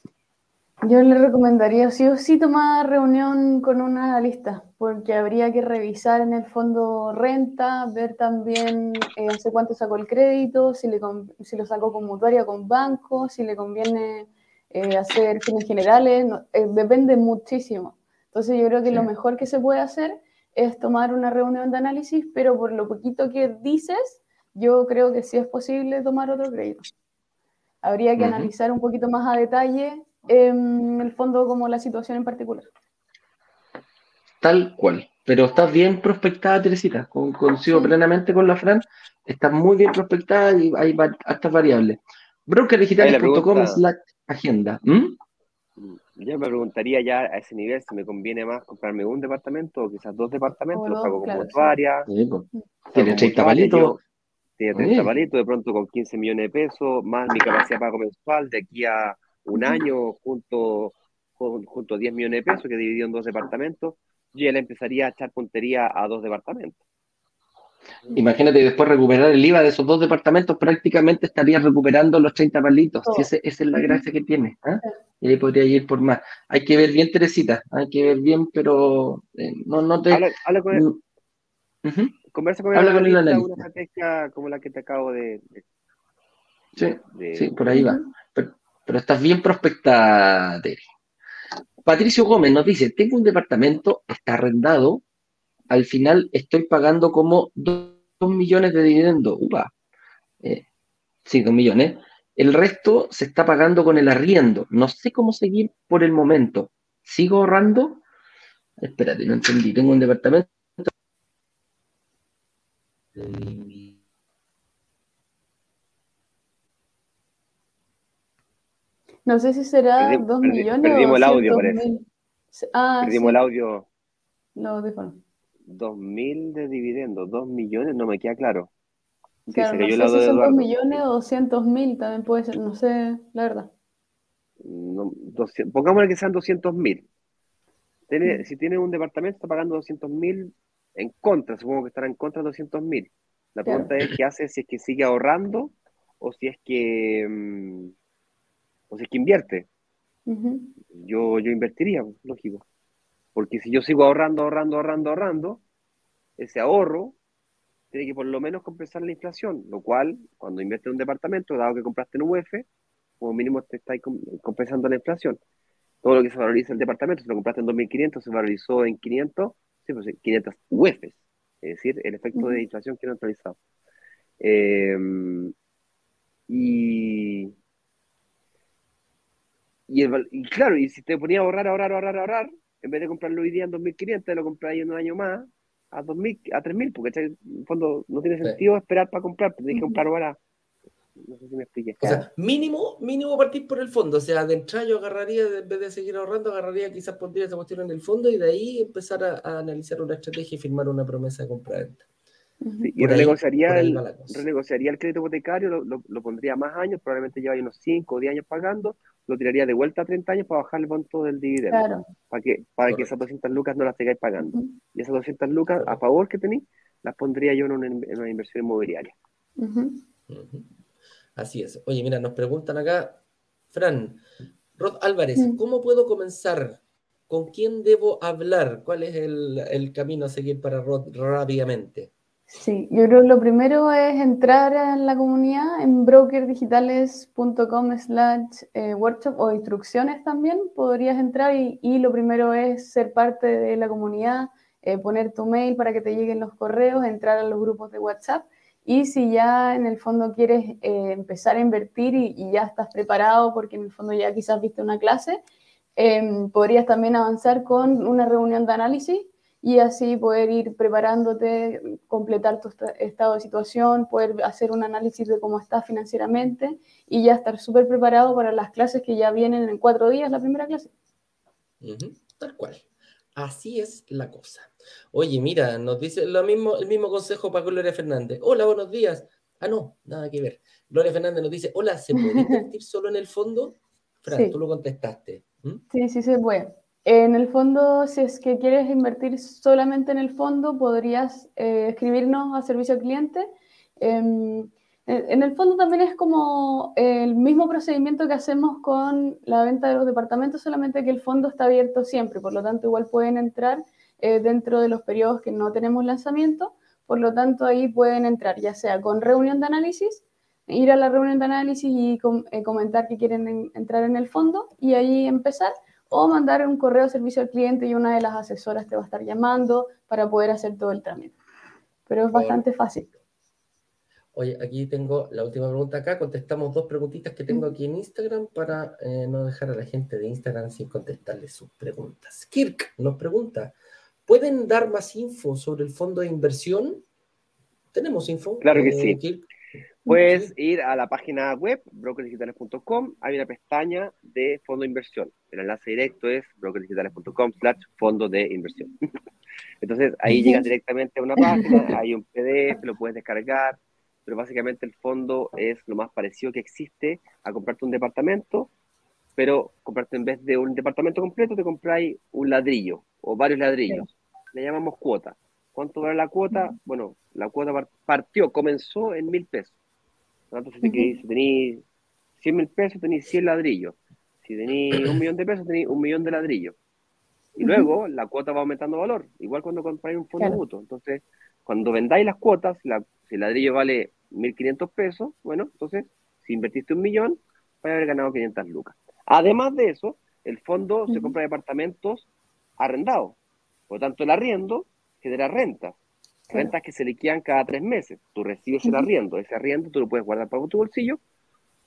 [SPEAKER 2] Yo le recomendaría sí o sí tomar reunión con una lista, porque habría que revisar en el fondo renta, ver también eh, hace cuánto sacó el crédito, si, le, si lo sacó con mutuaria, con banco, si le conviene eh, hacer fines generales, eh, depende muchísimo. Entonces yo creo que lo mejor que se puede hacer es tomar una reunión de análisis, pero por lo poquito que dices, yo creo que sí es posible tomar otro crédito. Habría que analizar un poquito más a detalle en el fondo como la situación en particular.
[SPEAKER 1] Tal cual. Pero estás bien prospectada, Teresita. Con, coincido plenamente con la Fran. Estás muy bien prospectada y hay estas variables. Brokerdigitales.com es la agenda. ¿Mm?
[SPEAKER 3] Yo me preguntaría ya a ese nivel si me conviene más comprarme un departamento o quizás dos departamentos, los pago como mutuaria.
[SPEAKER 1] Tiene 30 palitos.
[SPEAKER 3] Tiene 30 palitos, de pronto con 15 millones de pesos, más mi capacidad de pago mensual de aquí a un año junto, junto a 10 millones de pesos que dividió en dos departamentos, yo ya le empezaría a echar puntería a dos departamentos.
[SPEAKER 1] Imagínate después recuperar el IVA de esos dos departamentos, prácticamente estarías recuperando los 30 palitos. esa es la gracia que tiene. ¿ah? Y ahí podría ir por más. Hay que ver bien, Teresita. Hay que ver bien, pero eh, no, no te.
[SPEAKER 3] Habla, con él. Conversa con, habla con una estrategia como la que te acabo de.
[SPEAKER 1] sí, sí, por ahí va pero estás bien prospectada. Patricio Gómez nos dice, tengo un departamento, está arrendado, al final estoy pagando como 2 millones de dividendo. Upa. Eh, sí, 2 millones. El resto se está pagando con el arriendo. No sé cómo seguir por el momento. ¿Sigo ahorrando? Espérate, no entendí. Tengo un departamento.
[SPEAKER 2] No sé si será 2 millones
[SPEAKER 3] perdimos el audio, parece.
[SPEAKER 2] Ah,
[SPEAKER 3] perdimos el audio.
[SPEAKER 2] No, dijo
[SPEAKER 3] 2 mil de dividendos, 2 millones, no me queda claro.
[SPEAKER 2] Claro, no sé si son 2 millones o 200 mil, también puede ser, no sé, la verdad.
[SPEAKER 3] No, pongámosle que sean 200 mil. Mm. Si tiene un departamento, está pagando 200 mil en contra, supongo que estará en contra de 200 mil. La pregunta es qué hace si es que sigue ahorrando o si es que mm, o si es que invierte. yo, yo invertiría, lógico. Porque si yo sigo ahorrando, ahorrando, ahorrando, ahorrando, ese ahorro tiene que por lo menos compensar la inflación, lo cual, cuando inviertes en un departamento, dado que compraste en UF, como mínimo te estáis compensando la inflación. Todo lo que se valoriza el departamento, si lo compraste en 2.500, se valorizó en 500, sí, pues 500 UFs, es decir, el efecto de inflación que neutralizado. Eh, y, y, claro, y si te ponía a ahorrar, ahorrar, ahorrar, ahorrar, en vez de comprarlo hoy día en 2.500, lo compráis en un año más a 2.000, a 3.000, porque en el fondo no tiene sentido esperar para comprar, tienes que comprar ahora. No sé si me expliqué.
[SPEAKER 1] O sea, mínimo, mínimo partir por el fondo. O sea, de entrada yo agarraría, en vez de seguir ahorrando, agarraría quizás pondría esa cuestión en el fondo y de ahí empezar a, analizar una estrategia y firmar una promesa de compra-venta.
[SPEAKER 3] y renegociaría, el, renegociaría el crédito hipotecario, lo, lo, pondría más años, probablemente lleva unos 5 o 10 años pagando, lo tiraría de vuelta a 30 años para bajar el monto del dividendo. Para que, para que esas 200 lucas no las sigáis pagando. Y esas 200 lucas a favor que tenéis, las pondría yo en una, inversión inmobiliaria.
[SPEAKER 1] Así es. Oye, mira, nos preguntan acá, Fran, Rod Álvarez, ¿cómo puedo comenzar? ¿Con quién debo hablar? ¿Cuál es el, el camino a seguir para Rod rápidamente?
[SPEAKER 2] Sí, yo creo que lo primero es entrar en la comunidad en brokerdigitales.com slash eh, workshop o instrucciones también. Podrías entrar y, lo primero es ser parte de la comunidad, eh, poner tu mail para que te lleguen los correos, entrar a los grupos de WhatsApp. Y si ya en el fondo quieres eh, empezar a invertir y, y, ya estás preparado porque en el fondo ya quizás viste una clase, em, podrías también avanzar con una reunión de análisis y así poder ir preparándote, completar tu estado de situación, poder hacer un análisis de cómo estás financieramente y ya estar súper preparado para las clases que ya vienen en cuatro días, la primera clase.
[SPEAKER 1] tal cual. Así es la cosa. Oye, mira, nos dice lo mismo, el mismo consejo para Gloria Fernández. Hola, buenos días. Ah, no, nada que ver. Gloria Fernández nos dice, hola, ¿se puede <laughs> invertir solo en el fondo? Fran, tú lo contestaste.
[SPEAKER 2] Sí, sí se puede. En el fondo, si es que quieres invertir solamente en el fondo, podrías eh, escribirnos a servicio al cliente. Em, en el fondo también es como el mismo procedimiento que hacemos con la venta de los departamentos, solamente que el fondo está abierto siempre, por lo tanto igual pueden entrar eh, dentro de los periodos que no tenemos lanzamiento, por lo tanto ahí pueden entrar ya sea con reunión de análisis, ir a la reunión de análisis y eh, comentar que quieren entrar en el fondo y ahí empezar o mandar un correo de servicio al cliente y una de las asesoras te va a estar llamando para poder hacer todo el trámite. Pero es bastante fácil.
[SPEAKER 1] Oye, aquí tengo la última pregunta acá. Contestamos dos preguntitas que tengo aquí en Instagram para eh, no dejar a la gente de Instagram sin contestarles sus preguntas. Kirk nos pregunta, ¿pueden dar más info sobre el fondo de inversión? ¿Tenemos info?
[SPEAKER 3] Claro que eh, sí. Puedes ir a la página web, brokerdigitales.com, hay una pestaña de fondo de inversión. El enlace directo es brokerdigitales.com slash fondo de inversión. <laughs> Entonces ahí llegas directamente a una página, hay un PDF, lo puedes descargar, pero básicamente el fondo es lo más parecido que existe a comprarte un departamento, pero comprarte en vez de un departamento completo, te compráis un ladrillo o varios ladrillos. Le llamamos cuota. ¿Cuánto vale la cuota? Bueno, la cuota partió, comenzó en mil pesos entonces, si, tenéis 100 mil pesos, tenéis 100 ladrillos. Si tenéis un millón de pesos, tenéis un millón de ladrillos. Y luego la cuota va aumentando valor, igual cuando compráis un fondo mutuo. Entonces, cuando vendáis las cuotas, si el ladrillo vale 1.500 pesos, bueno, entonces, si invertiste un millón, vais a haber ganado 500 lucas. Además de eso, el fondo se compra departamentos arrendados. Por lo tanto, el arriendo genera renta rentas que se liquidan cada tres meses. Tú recibes el arriendo, ese arriendo tú lo puedes guardar para tu bolsillo,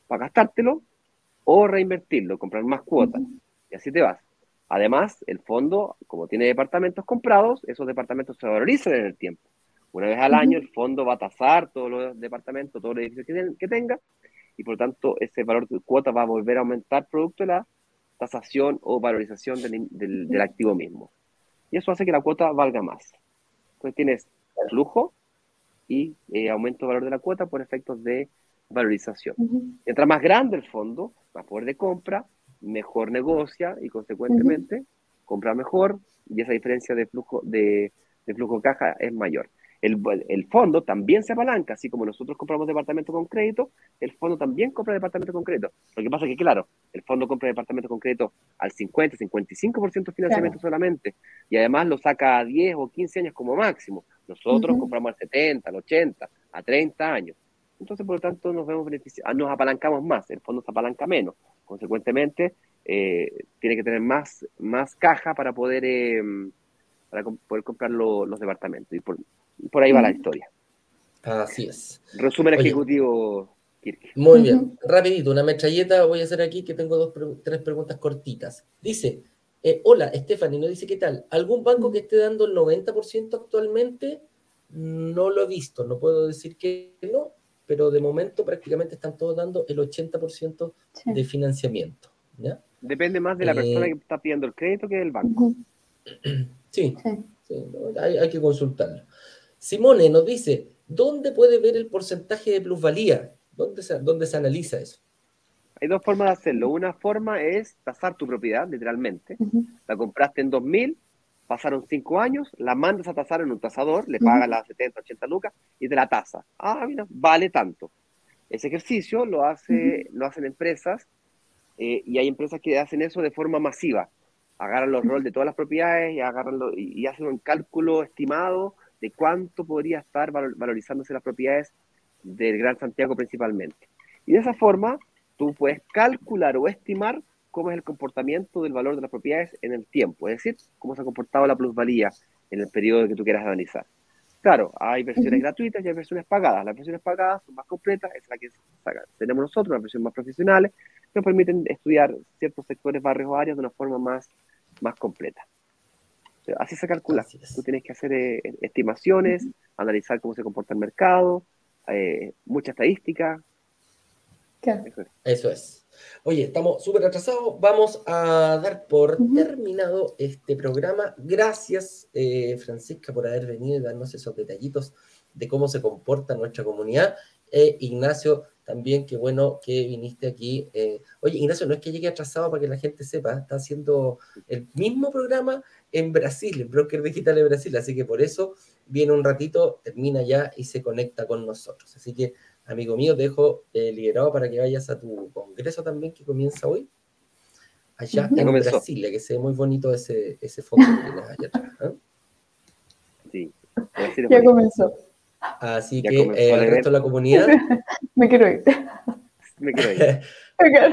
[SPEAKER 3] para gastártelo o reinvertirlo, comprar más cuotas. Y así te vas. Además, el fondo, como tiene departamentos comprados, esos departamentos se valorizan en el tiempo. Una vez al año el fondo va a tasar todos los departamentos, todos los edificios que, tenga, y por lo tanto ese valor de cuota va a volver a aumentar producto de la tasación o valorización del, del activo mismo. Y eso hace que la cuota valga más. Entonces tienes flujo y eh, aumento de valor de la cuota por efectos de valorización. Mientras más grande el fondo, más poder de compra, mejor negocia y consecuentemente compra mejor y esa diferencia de flujo de, flujo caja es mayor. el, fondo también se apalanca, así como nosotros compramos departamento con crédito, el fondo también compra departamento con crédito. Lo que pasa es que, claro, el fondo compra departamento con crédito al 50, 55% de financiamiento solamente, y además lo saca a 10 o 15 años como máximo. Nosotros compramos al 70, al 80, a 30 años. Entonces, por lo tanto, nos vemos ah, nos apalancamos más, el fondo se apalanca menos. Consecuentemente, eh, tiene que tener más, más caja para poder, eh, para poder comprar los departamentos. Y por, por ahí va la historia.
[SPEAKER 1] Así es.
[SPEAKER 3] Resumen ejecutivo,
[SPEAKER 1] Muy bien. Rapidito, una metralleta voy a hacer aquí que tengo dos, tres preguntas cortitas. Dice, eh, hola, Stephanie, no dice qué tal. ¿Algún banco que esté dando el 90% actualmente? No lo he visto, no puedo decir que no, pero de momento prácticamente están todos dando el 80% de financiamiento.
[SPEAKER 3] Depende más de la persona eh, que está pidiendo el crédito que del banco. <clears throat>
[SPEAKER 1] Sí, hay, hay, que consultarlo. Simone nos dice, ¿dónde puede ver el porcentaje de plusvalía? ¿Dónde se, dónde se analiza eso?
[SPEAKER 3] Hay dos formas de hacerlo. Una forma es tasar tu propiedad, literalmente. La compraste en 2000, pasaron 5 años, la mandas a tasar en un tasador, le pagas las 70, 80 lucas y te la tasa. Ah, mira, vale tanto. Ese ejercicio lo, hace, lo hacen empresas eh, y hay empresas que hacen eso de forma masiva. Agarran los roles de todas las propiedades y, agarran y hacen un cálculo estimado de cuánto podría estar valorizándose las propiedades del Gran Santiago principalmente. Y de esa forma, tú puedes calcular o estimar cómo es el comportamiento del valor de las propiedades en el tiempo, es decir, cómo se ha comportado la plusvalía en el periodo que tú quieras analizar. Claro, hay versiones gratuitas y hay versiones pagadas. Las versiones pagadas son más completas, es la que tenemos nosotros, las versiones más profesionales, que nos permiten estudiar ciertos sectores, barrios o áreas de una forma más, más completa. Así se calcula. Tú tienes que hacer eh, estimaciones, analizar cómo se comporta el mercado, eh, mucha estadística.
[SPEAKER 1] Eso es. Oye, estamos súper atrasados. Vamos a dar por terminado este programa. Gracias, eh, Francisca, por haber venido y darnos esos detallitos de cómo se comporta nuestra comunidad. Ignacio, también qué bueno que viniste aquí. oye, Ignacio, no es que llegue atrasado para que la gente sepa, está haciendo el mismo programa en Brasil, el broker digital de Brasil, así que por eso viene un ratito, termina ya y se conecta con nosotros. Así que, amigo mío, te dejo eh, liderado para que vayas a tu congreso también que comienza hoy, allá en Brasil, que se ve muy bonito ese, ese fondo que tienes allá atrás. ¿eh?
[SPEAKER 2] Sí, ya comenzó.
[SPEAKER 1] Así que eh, al resto de la comunidad. <laughs>
[SPEAKER 2] Me quiero ir. <laughs>
[SPEAKER 3] Me quiero ir.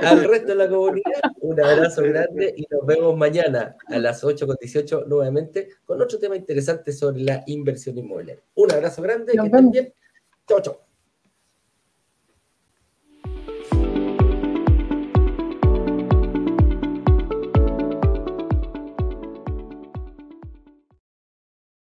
[SPEAKER 1] Al resto de la comunidad, un abrazo grande y nos vemos mañana a las 8.18 nuevamente con otro tema interesante sobre la inversión inmobiliaria. Un abrazo grande, que estén bien. Chao, chao.